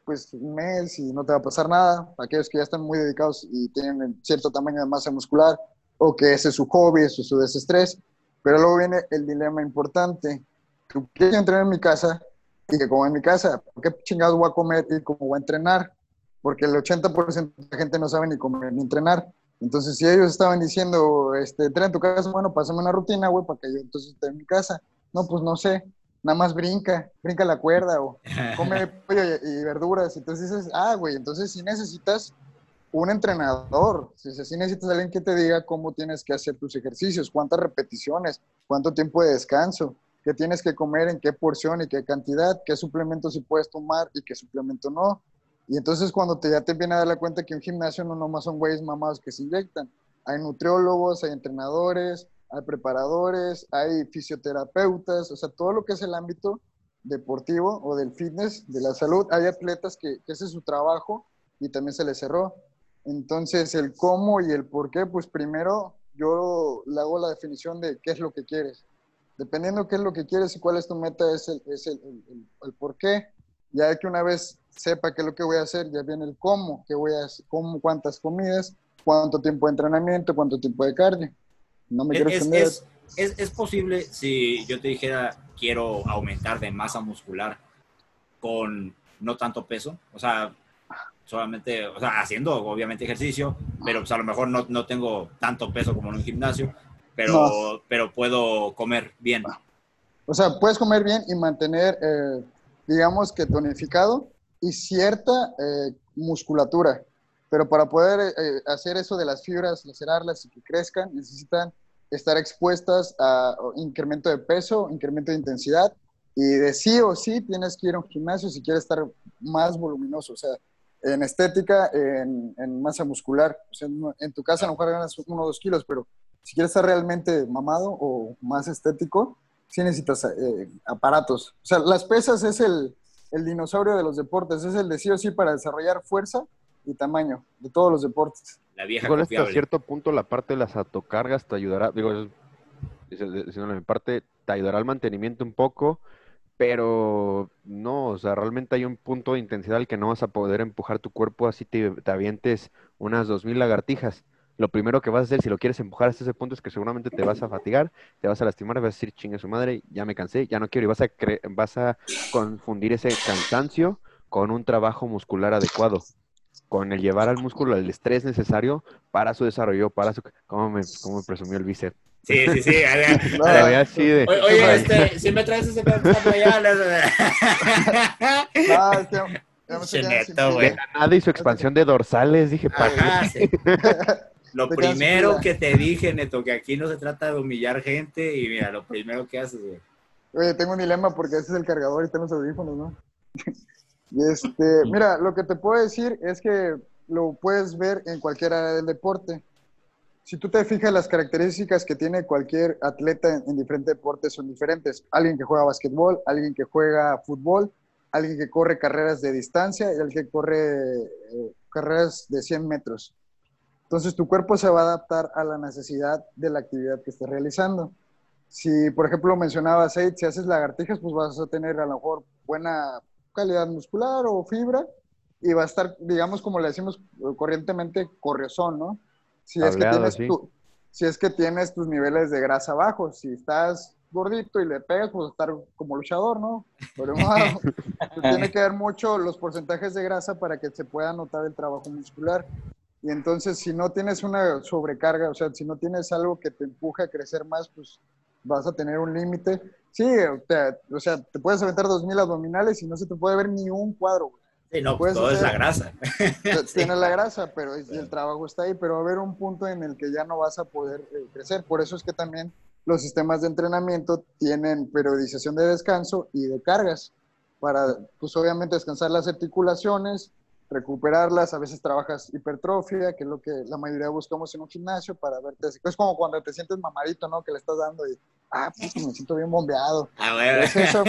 pues un mes y no te va a pasar nada. Aquellos que ya están muy dedicados y tienen cierto tamaño de masa muscular, o que ese es su hobby, eso es su desestrés. Pero luego viene el dilema importante. Tú quieres entrenar en mi casa y que como en mi casa, ¿por qué chingados voy a comer y cómo voy a entrenar? Porque el 80% de la gente no sabe ni comer ni entrenar. Entonces, si ellos estaban diciendo, este, entrena en tu casa, bueno, pásame una rutina, güey, para que yo entonces esté en mi casa. No, pues no sé, nada más brinca, brinca la cuerda o come pollo y, y verduras. Entonces dices, ah, güey, entonces sí necesitas un entrenador. Si sí necesitas alguien que te diga cómo tienes que hacer tus ejercicios, cuántas repeticiones, cuánto tiempo de descanso, qué tienes que comer, en qué porción y qué cantidad, qué suplemento puedes tomar y qué suplemento no. Y entonces cuando te, ya te viene a dar la cuenta que un gimnasio no nomás son güeyes mamados que se inyectan. Hay nutriólogos, hay entrenadores, hay preparadores, hay fisioterapeutas, o sea, todo lo que es el ámbito deportivo o del fitness, de la salud. Hay atletas que, que ese es su trabajo y también se les cerró. Entonces, el cómo y el por qué, pues primero yo le hago la definición de qué es lo que quieres. Dependiendo qué es lo que quieres y cuál es tu meta, es el, es el, el, el- por qué. Ya que una vez sepa qué es lo que voy a hacer, ya viene el cómo, qué voy a hacer, cómo, cuántas comidas, cuánto tiempo de entrenamiento, cuánto tiempo de cardio. No me quiero Es, extender. es, es, es posible si yo te dijera quiero aumentar de masa muscular con no tanto peso, o sea, solamente, o sea, haciendo obviamente ejercicio, pero pues a lo mejor no, no tengo tanto peso como en un gimnasio, pero, pero puedo comer bien. O sea, puedes comer bien y mantener, eh, digamos que tonificado y cierta eh, musculatura. Pero para poder eh, hacer eso de las fibras, lacerarlas y que crezcan, necesitan estar expuestas a incremento de peso, incremento de intensidad. Y de sí o sí tienes que ir a un gimnasio si quieres estar más voluminoso. O sea, en estética, en, en masa muscular. O sea, en, en tu casa a lo mejor ganas uno o dos kilos, pero si quieres estar realmente mamado o más estético, sí necesitas eh, aparatos. O sea, las pesas es el, el, dinosaurio de los deportes, es el de sí o sí para desarrollar fuerza y tamaño de todos los deportes. La vieja hasta cierto punto la parte de las autocargas te ayudará, digo, mi parte, te ayudará al mantenimiento un poco, pero no, o sea, realmente hay un punto de intensidad al que no vas a poder empujar tu cuerpo así te, te avientes unas 2000 lagartijas. lo primero que vas a hacer si lo quieres empujar hasta ese punto es que seguramente te vas a fatigar, te vas a lastimar, vas a decir, chingue su madre, ya me cansé, ya no quiero, y vas a, cre- vas a confundir ese cansancio con un trabajo muscular adecuado, con el llevar al músculo el estrés necesario para su desarrollo, para su... ¿Cómo me, cómo me presumió el bíceps? Sí, sí, sí. a ver. No, así de... Oye, oye, este, si me traes ese para allá. Ah, es que ya me estoy quedando sin Cheneto, güey. pila. Nada y su expansión de dorsales, dije, ¿para qué? Ajá, sí. Lo primero que te dije, Neto, que aquí no se trata de humillar gente y mira, lo primero que haces, güey. Oye, tengo un dilema porque ese es el cargador y tengo los audífonos, ¿no? y este, mira, lo que te puedo decir es que lo puedes ver en cualquier área del deporte. Si tú te fijas, las características que tiene cualquier atleta en, en diferentes deportes son diferentes. Alguien que juega básquetbol, alguien que juega fútbol, alguien que corre carreras de distancia y alguien que corre eh, carreras de 100 metros. Entonces, tu cuerpo se va a adaptar a la necesidad de la actividad que estés realizando. Si, por ejemplo, mencionabas, Aid, si haces lagartijas, pues vas a tener a lo mejor buena calidad muscular o fibra y va a estar, digamos, como le decimos eh, corrientemente, corriozón, ¿no? Si es, que tienes tu- si es que tienes tus niveles de grasa bajos, si estás gordito y le pegas, pues estar como luchador, ¿no? Pero bueno, tiene que ver mucho los porcentajes de grasa para que se pueda notar el trabajo muscular. Y entonces, si no tienes una sobrecarga, o sea, si no tienes algo que te empuje a crecer más, pues vas a tener un límite. Sí, o sea, o sea, te puedes aventar 2000 abdominales y no se te puede ver ni un cuadro. güey. Sí, no, todo es la grasa. Tienes la grasa, pero es- el trabajo está ahí, pero va a haber un punto en el que ya no vas a poder eh, crecer. Por eso es que también los sistemas de entrenamiento tienen periodización de descanso y de cargas para, pues obviamente, descansar las articulaciones, recuperarlas. A veces trabajas hipertrofia, que es lo que la mayoría buscamos en un gimnasio para verte así. Es como cuando te sientes mamadito, ¿no? Que le estás dando y, ah, pues me siento bien bombeado. Ah, güey. Es eso.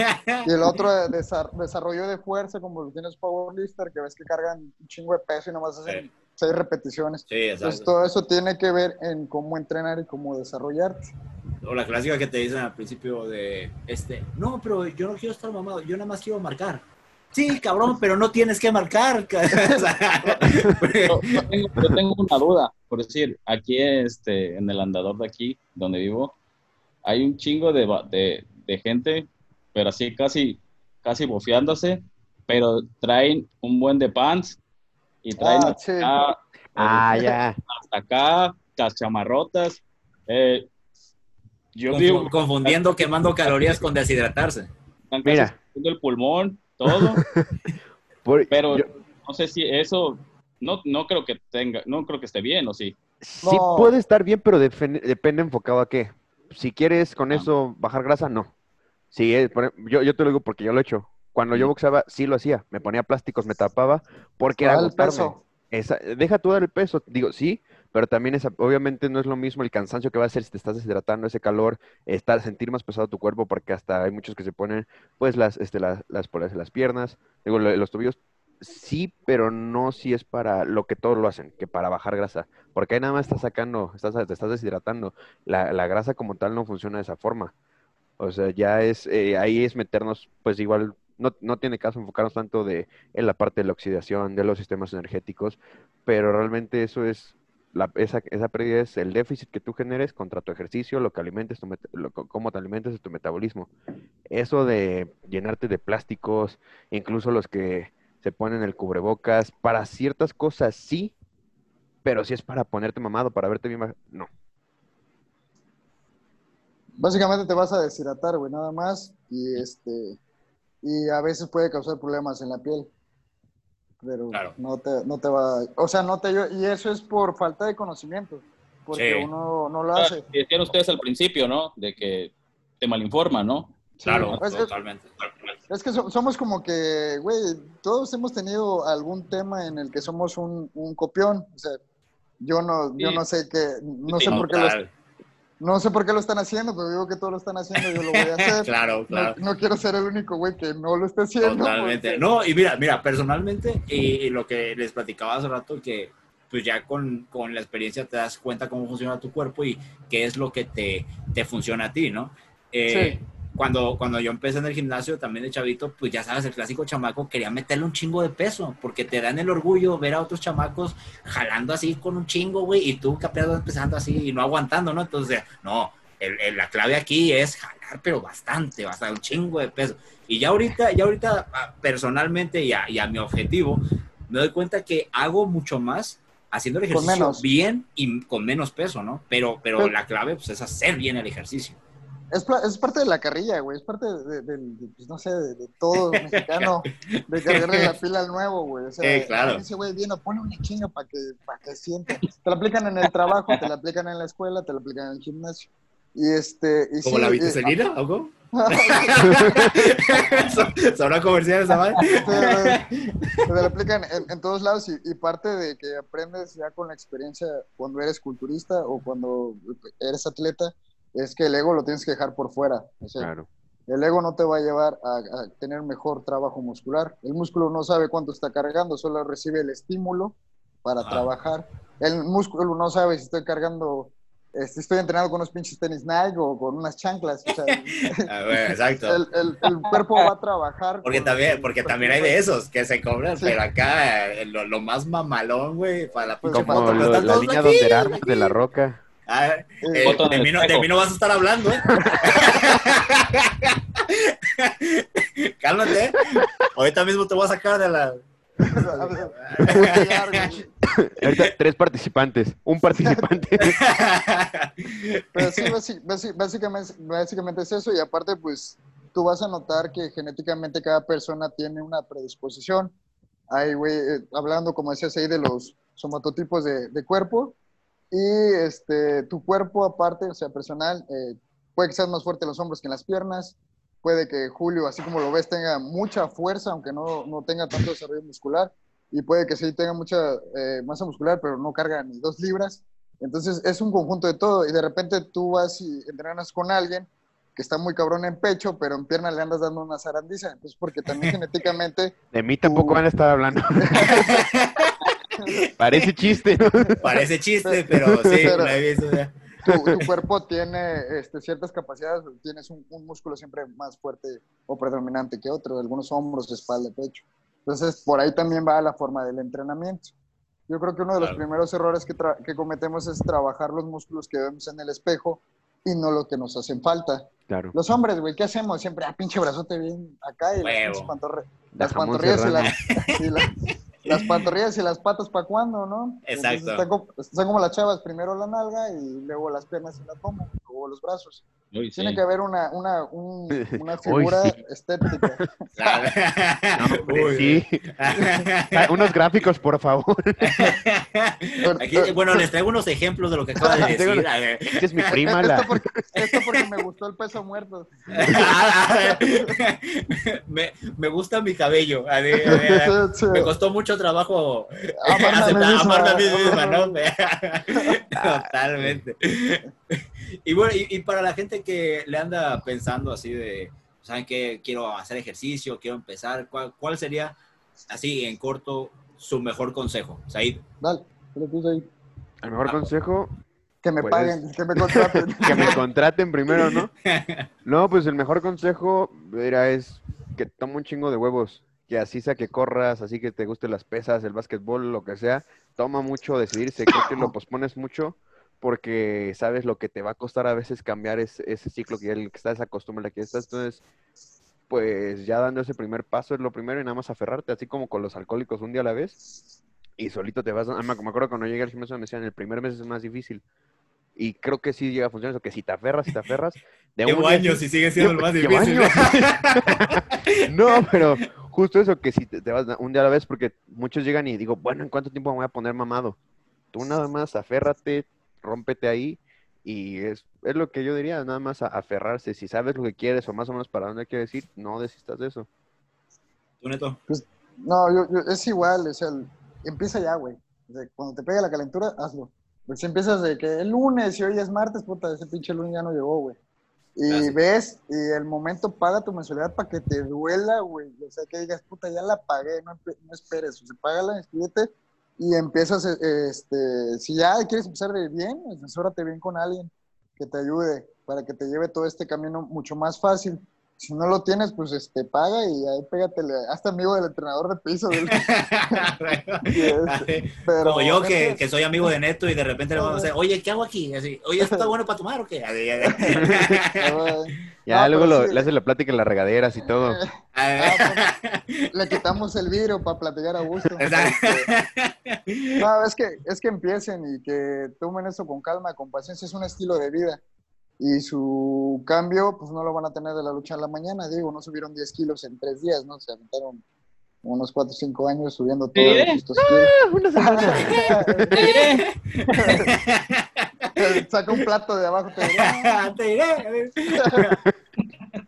Y el otro de desa- desarrollo de fuerza, como lo tienes Powerlifter, que ves que cargan un chingo de peso y nomás hacen Sí. seis repeticiones. Sí, Entonces exacto. todo eso tiene que ver en cómo entrenar y cómo desarrollarte. O la clásica que te dicen al principio de, este, no, pero yo no quiero estar mamado, yo nada más quiero marcar. Sí, cabrón, pero no tienes que marcar. Yo, yo tengo, yo tengo una duda, por decir, aquí este, en el andador de aquí, donde vivo, hay un chingo de, ba- de, de gente, pero así casi, casi bofeándose, pero traen un buen de pants y traen Ah, hasta sí. acá, Ah, ya. hasta acá, las chamarrotas. Eh, yo confu- digo, confundiendo quemando calorías con deshidratarse. están casi Mira. el pulmón, todo, Por- pero yo- no sé si eso, no, no creo que tenga, no creo que esté bien, ¿o sí? Sí No. puede estar bien, pero depende enfocado a qué. Si quieres con Ah. eso bajar grasa, no. Si es- por ejemplo, yo, yo te lo digo porque yo lo he hecho. Cuando yo boxeaba, sí lo hacía. Me ponía plásticos, me tapaba, porque era el peso. Esa- deja tú dar el peso. Digo, sí, pero también es, obviamente no es lo mismo el cansancio que va a hacer si te estás deshidratando, ese calor, estar, sentir más pesado tu cuerpo, porque hasta hay muchos que se ponen, pues, las, este, las, las, por las piernas, digo, lo- los tobillos. Sí, pero no si es para lo que todos lo hacen, que para bajar grasa. Porque ahí nada más estás sacando, estás, te estás deshidratando. La, grasa como tal no funciona de esa forma. O sea, ya es, eh, ahí es meternos, pues igual, no, no tiene caso enfocarnos tanto de, en la parte de la oxidación, de los sistemas energéticos, pero realmente eso es, la, esa, esa pérdida es el déficit que tú generes contra tu ejercicio, lo que alimentes, tu lo- cómo te alimentes y tu metabolismo. Eso de llenarte de plásticos, incluso los que se ponen el cubrebocas, para ciertas cosas sí, pero si es para ponerte mamado, para verte bien, no. Básicamente te vas a deshidratar, güey, nada más. Y este y a veces puede causar problemas en la piel. Pero Claro. no, te, no te va O sea, no te. Y eso es por falta de conocimiento. Porque Sí. uno no lo Ah, hace. Decían ustedes al principio, ¿no? De que te malinforman, ¿no? Sí, Claro, totalmente. Es que so- somos como que, güey, todos hemos tenido algún tema en el que somos un, un copión. O sea, yo no, yo Sí. no sé qué, no Sí, sé no, por qué no sé por qué lo están haciendo, pero digo que todos lo están haciendo, yo lo voy a hacer. Claro, claro. no quiero ser el único güey que no lo esté haciendo. Totalmente. porque- No, y mira, mira, personalmente, y, y lo que les platicaba hace rato, que pues ya con, con la experiencia te das cuenta cómo funciona tu cuerpo y qué es lo que te, te funciona a ti, ¿no? Eh, cuando, cuando yo empecé en el gimnasio también de chavito, pues ya sabes, el clásico chamaco quería meterle un chingo de peso, porque te dan el orgullo ver a otros chamacos jalando así con un chingo, güey, y tú capeado empezando así y no aguantando, ¿no? Entonces, no, el- el- la clave aquí es jalar, pero bastante, bastante, un chingo de peso. Y ya ahorita, ya ahorita, ah, personalmente y a, y a mi objetivo, me doy cuenta que hago mucho más haciendo el ejercicio bien y con menos peso, ¿no? Pero, pero Pero- la clave pues, es hacer bien el ejercicio. Es, es parte de la carrilla, güey. Es parte de, de- de- pues, no sé, de, de todo mexicano, de cargarle la pila al nuevo, güey. O sea, Sí, claro. ese güey viene, pone una chinga para que, para que sienta. Te la aplican en el trabajo, te la aplican en la escuela, te la aplican en el gimnasio. Y este. Y ¿Como sí, la y- vitecelina o cómo? ¿Sabrá comercial esa madre? Te, te la aplican en, en todos lados y, y parte de que aprendes ya con la experiencia cuando eres culturista o cuando eres atleta es que el ego lo tienes que dejar por fuera. O sea, Claro. el ego no te va a llevar a, a tener mejor trabajo muscular. El músculo no sabe cuánto está cargando, solo recibe el estímulo para Ajá. trabajar. El músculo no sabe si estoy cargando, eh, si estoy entrenando con unos pinches tenis Nike o con unas chanclas. O sea, Ah, bueno, exacto. el, el- el cuerpo va a trabajar. Porque también, porque también hay de esos que se cobran, Sí. pero acá eh, lo, lo más mamalón, güey, para la Pues, pinche Como lo- la línea donde de la roca. Ah, Eh, de, mí no, espejo. de mí no vas a estar hablando, ¿eh? Cálmate. Ahorita mismo te voy a sacar de la... Ahorita tres participantes. Un participante. Pero sí, básicamente, básicamente es eso y aparte pues tú vas a notar que genéticamente cada persona tiene una predisposición. Hay, güey, eh, hablando como decías ahí de los somatotipos de, de cuerpo y este, tu cuerpo aparte, o sea, personal, eh, puede que seas más fuerte en los hombros que en las piernas, puede que Julio, así como lo ves, tenga mucha fuerza, aunque no, no tenga tanto desarrollo muscular, y puede que sí tenga mucha eh, masa muscular, pero no carga ni dos libras. Entonces es un conjunto de todo y de repente tú vas y entrenas con alguien que está muy cabrón en pecho, pero en pierna le andas dando una zarandiza. Entonces porque también genéticamente De mí tampoco van a estar hablando. Parece chiste, ¿no? Parece chiste, pero sí, Pero- lo he visto ya. tu, tu cuerpo tiene este, ciertas capacidades, tienes un, un músculo siempre más fuerte o predominante que otro, algunos hombros, espalda, pecho. Entonces por ahí también va la forma del entrenamiento. Yo creo que uno de los Claro. primeros errores que, que cometemos es trabajar los músculos que vemos en el espejo y no lo que nos hacen falta. Claro. Los hombres, güey, ¿qué hacemos? Siempre, ah, pinche brazote bien acá y las, Huevo. La pantorrillas y las, y las- las pantorrillas y las patas para cuándo, ¿no? Exacto. Están, como, están como las chavas, primero la nalga y luego las piernas y la toma, o los brazos. Uy, sí. Tiene que haber una, una, un- una figura sí. estética. Claro. Hombre, Uy. sí. Ah, Unos gráficos, por favor. Aquí, bueno, les traigo unos ejemplos de lo que acaba de decir. A ver. Esta es mi prima, esto, porque, esto porque me gustó el peso muerto. me, me gusta mi cabello. A ver, a ver, a ver. Sí, sí. Me costó mucho trabajo Amarme a mí aceptar- misma. amarme a mí misma, ¿no? Totalmente. Y bueno, y, y para la gente que le anda pensando así de, ¿saben qué? Quiero hacer ejercicio, quiero empezar. ¿Cuál, cuál sería, así en corto, su mejor consejo? Said. Dale, tú. El mejor consejo, Que me Pues- paguen, que me contraten. que me contraten primero, ¿no? No, pues el mejor consejo, mira, es que toma un chingo de huevos. Que así sea que corras, así que te gusten las pesas, el básquetbol, lo que sea. Toma mucho decidirse. Creo que lo pospones mucho porque sabes lo que te va a costar a veces cambiar ese, ese ciclo que ya el que estás acostumbrado, que estás. Entonces, pues ya dando ese primer paso es lo primero y nada más aferrarte, así como con los alcohólicos un día a la vez. Y solito te vas. ah, me acuerdo cuando llegué al gimnasio me decían, el primer mes es más difícil. Y creo que sí llega a funcionar eso, que si te aferras, si te aferras, de un años y sigue siendo el más difícil. no, pero justo eso, que si te, te vas un día a la vez, porque muchos llegan y digo, bueno, ¿en cuánto tiempo me voy a poner mamado? Tú nada más aférrate, rómpete ahí, y es, es lo que yo diría, nada más a- aferrarse. Si sabes lo que quieres o más o menos para dónde quieres ir, no desistas de eso. ¿Tú, Neto? No, yo, yo- es igual, o sea, el- empieza ya, güey. O sea, cuando te pegue la calentura, hazlo. Porque si empiezas de que el lunes y hoy es martes, puta, ese pinche lunes ya no llegó, güey. Y ves, y el momento paga tu mensualidad para que te duela, güey. O sea, que digas, puta, ya la pagué, no, no esperes. O sea, págala, inscríbete y empiezas, eh, este, si ya quieres empezar de bien, asesórate bien con alguien. que te ayude para que te lleve todo este camino mucho más fácil. Si no lo tienes, pues este, paga y ahí pégatele. Hasta amigo del entrenador de piso. del- este, pero Como yo, que, que soy amigo de Neto y de repente le vamos a decir, oye, ¿qué hago aquí? Así, oye, ¿esto está bueno para tomar o qué? Así, Ya No, luego lo- sí. le haces la plática en las regaderas y todo. Ah, pues, le quitamos el vidrio para platicar a gusto. Exacto. Este, No, es que, es que empiecen y que tomen esto con calma, con paciencia. Es un estilo de vida. Y su cambio, pues no lo van a tener de la lucha a la mañana. Digo, no subieron 10 kilos en tres días, ¿no? Se aventaron unos 4 o 5 años subiendo todos diré. estos kilos. Una semana. Saca un plato de abajo, te diré. Te diré.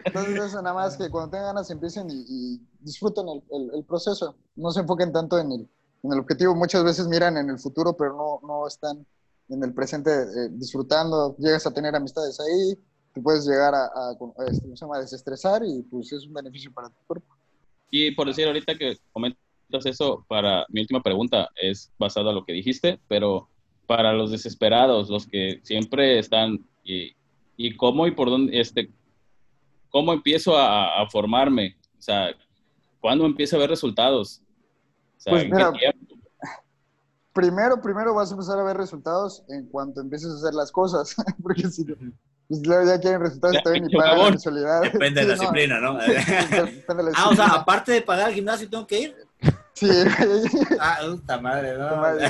Entonces, eso nada más que cuando tengan ganas empiecen y, y disfruten el, el- el proceso. No se enfoquen tanto en el, en el objetivo. Muchas veces miran en el futuro, pero no, no están en el presente eh, disfrutando. Llegas a tener amistades ahí, te puedes llegar a, a- a, este, ¿cómo se llama? desestresar y pues es un beneficio para tu cuerpo. Y por decir ahorita que comentas eso, para mi última pregunta es basada a lo que dijiste, pero para los desesperados, los que siempre están y, y cómo y por dónde, este, cómo empiezo a, a formarme, o sea, cuándo empiezo a ver resultados, o sea, Pues ¿en qué mira? Primero, primero vas a empezar a ver resultados en cuanto empieces a hacer las cosas, porque si pues luego ya quieren resultados y todavía ni pagan la mensualidad. Depende de la no, disciplina, ¿no? depende de la Ah, o sea, disciplina. aparte de pagar el gimnasio, tengo que ir. Sí, Ah, puta madre, no. Madre,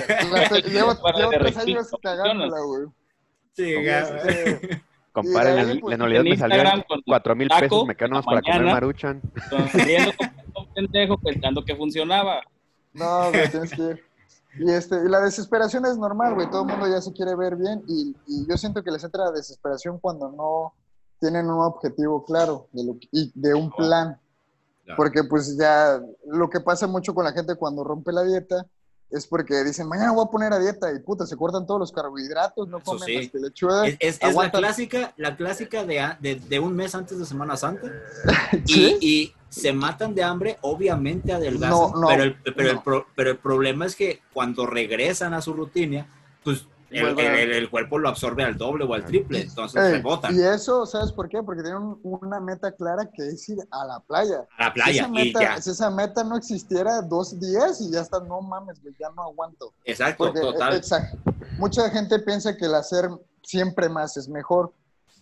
llevo, llevo tres años cagándola, güey. Sí, Y, ya, Compadre, Y de la, ahí, pues, la anualidad en me en con 4 mil pesos mecanos para comer maruchan. sonriendo como un pendejo pensando que funcionaba. No, güey, tienes que ir. Y, este, y la desesperación es normal, güey. Todo el mundo ya se quiere ver bien. Y, y yo siento que les entra la desesperación cuando no tienen un objetivo claro de lo que- y de un plan. Porque pues ya lo que pasa mucho con la gente cuando rompe la dieta es porque dicen, mañana voy a poner a dieta y puta, se cortan todos los carbohidratos, no comen sí. este, lechuga. Es, es- es la clásica, la clásica de, de, de un mes antes de Semana Santa. ¿Sí? y se matan de hambre, obviamente adelgazan, No, no, pero, el, pero, el pro- pero el problema es que cuando regresan a su rutina, pues el, el- el cuerpo lo absorbe al doble o al triple, entonces Ey, rebotan y eso, ¿sabes por qué? Porque tienen un- una meta clara que es ir a la playa. a la Si playa esa, y meta, ya. si esa meta no existiera dos días y ya está, no mames, güey, ya no aguanto. Exacto, Porque, total. exacto. Mucha gente piensa que el hacer siempre más es mejor.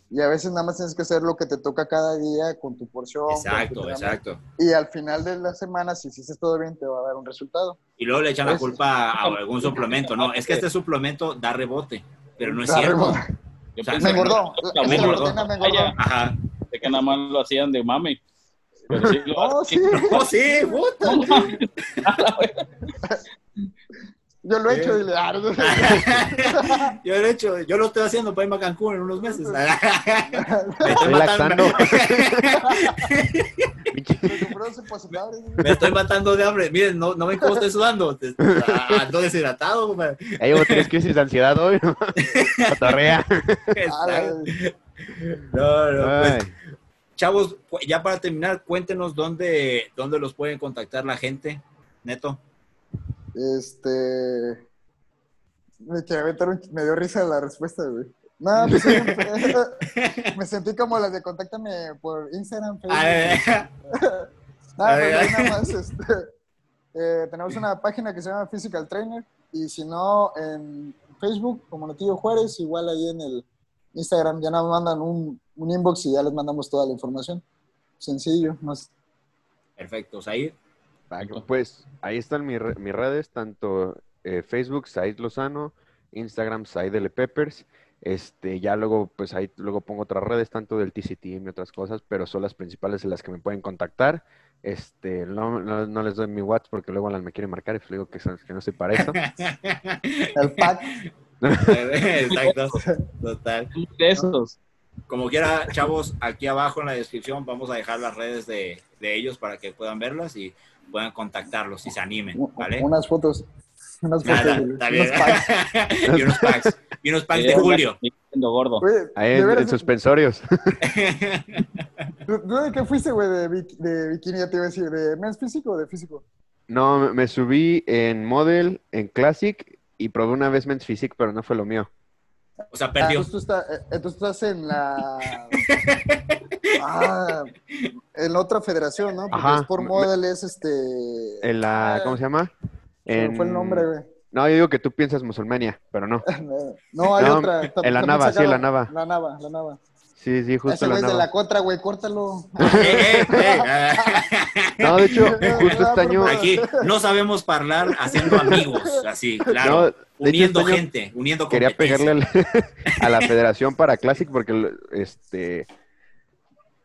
Y a veces nada más tienes que hacer lo que te toca cada día con tu porción. tu Exacto, exacto. Y al final de la semana, si hiciste todo bien, te va a dar un resultado. Y luego le echan la Pues- culpa a algún suplemento, ¿no? Es que este suplemento da rebote, pero no es Da cierto. rebote. Yo O sea, pensé Me engordó. me engordó. Ajá. de que nada más lo hacían de mame. Pero sí, lo No, hacen. sí. Oh, sí, puta. No mames. A la verga. Yo lo he hecho, dile. ah, yo lo he hecho, yo lo estoy haciendo para irme a Cancún en unos meses. Me estoy matando, Me estoy matando de hambre. Miren, no, no ven cómo estoy sudando. Te- Ando deshidratado. Ya llevo tres crisis de ansiedad hoy. ¿no? Cotorrea. Ah, la- No, no, pues, chavos, ya para terminar, cuéntenos dónde, dónde los pueden contactar la gente, Neto. Este. Me, quería aventar un- me dio risa la respuesta, güey. No, pues, me sentí como las de contáctame por Instagram, Facebook. No, pues, nada más, este, eh, tenemos una página que se llama Physical Trainer y si no, en Facebook, como Netillo Juárez, igual ahí en el Instagram ya nos mandan un, un inbox y ya les mandamos toda la información. Sencillo, más. Perfecto, Said. Va, Pues ahí están mis, re- mis redes, tanto eh, Facebook, Said Lozano, Instagram, Said L. Peppers. Este, ya luego, pues ahí luego pongo otras redes, tanto del TCT y otras cosas, pero son las principales en las que me pueden contactar. Este, no, no, no les doy mi WhatsApp porque luego Alan me quiere marcar y les digo que, no soy para eso. El pack. Exacto, total. De esos. Como quiera, chavos, aquí abajo en la descripción vamos a dejar las redes de, de ellos para que puedan verlas y puedan contactarlos y se animen, ¿vale? Unas fotos. Unas fotos. Nada, de- unos packs. y unos packs. Y unos packs de Julio. Siendo gordo. Ahí en, en suspensorios. ¿tú- tú ¿De qué fuiste, güey? De, bik- de bikini, ya te iba a decir. ¿De men's físico o de físico? No, me- me subí en Model, en Classic y probé una vez Men's Physique, pero no fue lo mío. O sea, Ah, perdió. entonces, tú estás, eh, entonces tú estás en la. Ah, en la otra federación, ¿no? Porque Ajá. Sport Model es este. En la, Ah, ¿cómo se llama? me fue el En- nombre, güey. No, yo digo que tú piensas musulmania, pero no. No, hay No, otra. en la Nava, sí, en la Nava. La Nava, la Nava. Sí, sí, justo Ese la güey de la contra, güey, córtalo. Eh, eh, eh, No, de hecho, justo este año... Aquí no sabemos hablar haciendo amigos, así, claro. No, de hecho, uniendo este gente, uniendo Quería pegarle al- a la federación para Classic porque, este,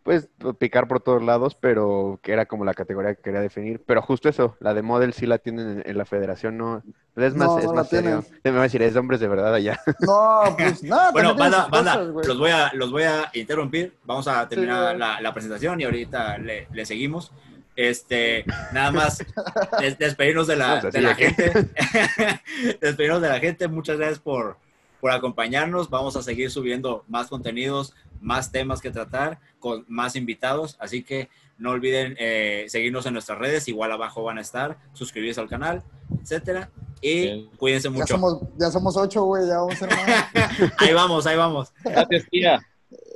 pues, picar por todos lados, pero que era como la categoría que quería definir. Pero justo eso, la de Model sí la tienen en, en la federación, no... Es más, No, es no más serio. Me va a decir, es de hombres de verdad allá. No, pues nada. Bueno, también tiene banda, banda, cosas, los voy a, los voy a interrumpir. Vamos a terminar güey. la, la presentación y ahorita le, le seguimos. Este, nada más des- despedirnos de la, de la gente. despedirnos de la gente. Muchas gracias por, por acompañarnos. Vamos a seguir subiendo más contenidos, más temas que tratar, con más invitados. Así que no olviden eh, seguirnos en nuestras redes. Igual abajo van a estar. Suscribirse al canal, etcétera. Y Bien. cuídense Ya mucho. somos, ya somos ocho, güey, ya vamos a ser más. Ahí vamos, ahí vamos. Gracias, tía.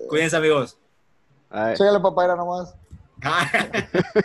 Cuídense, amigos. Chécale, papá, era nomás.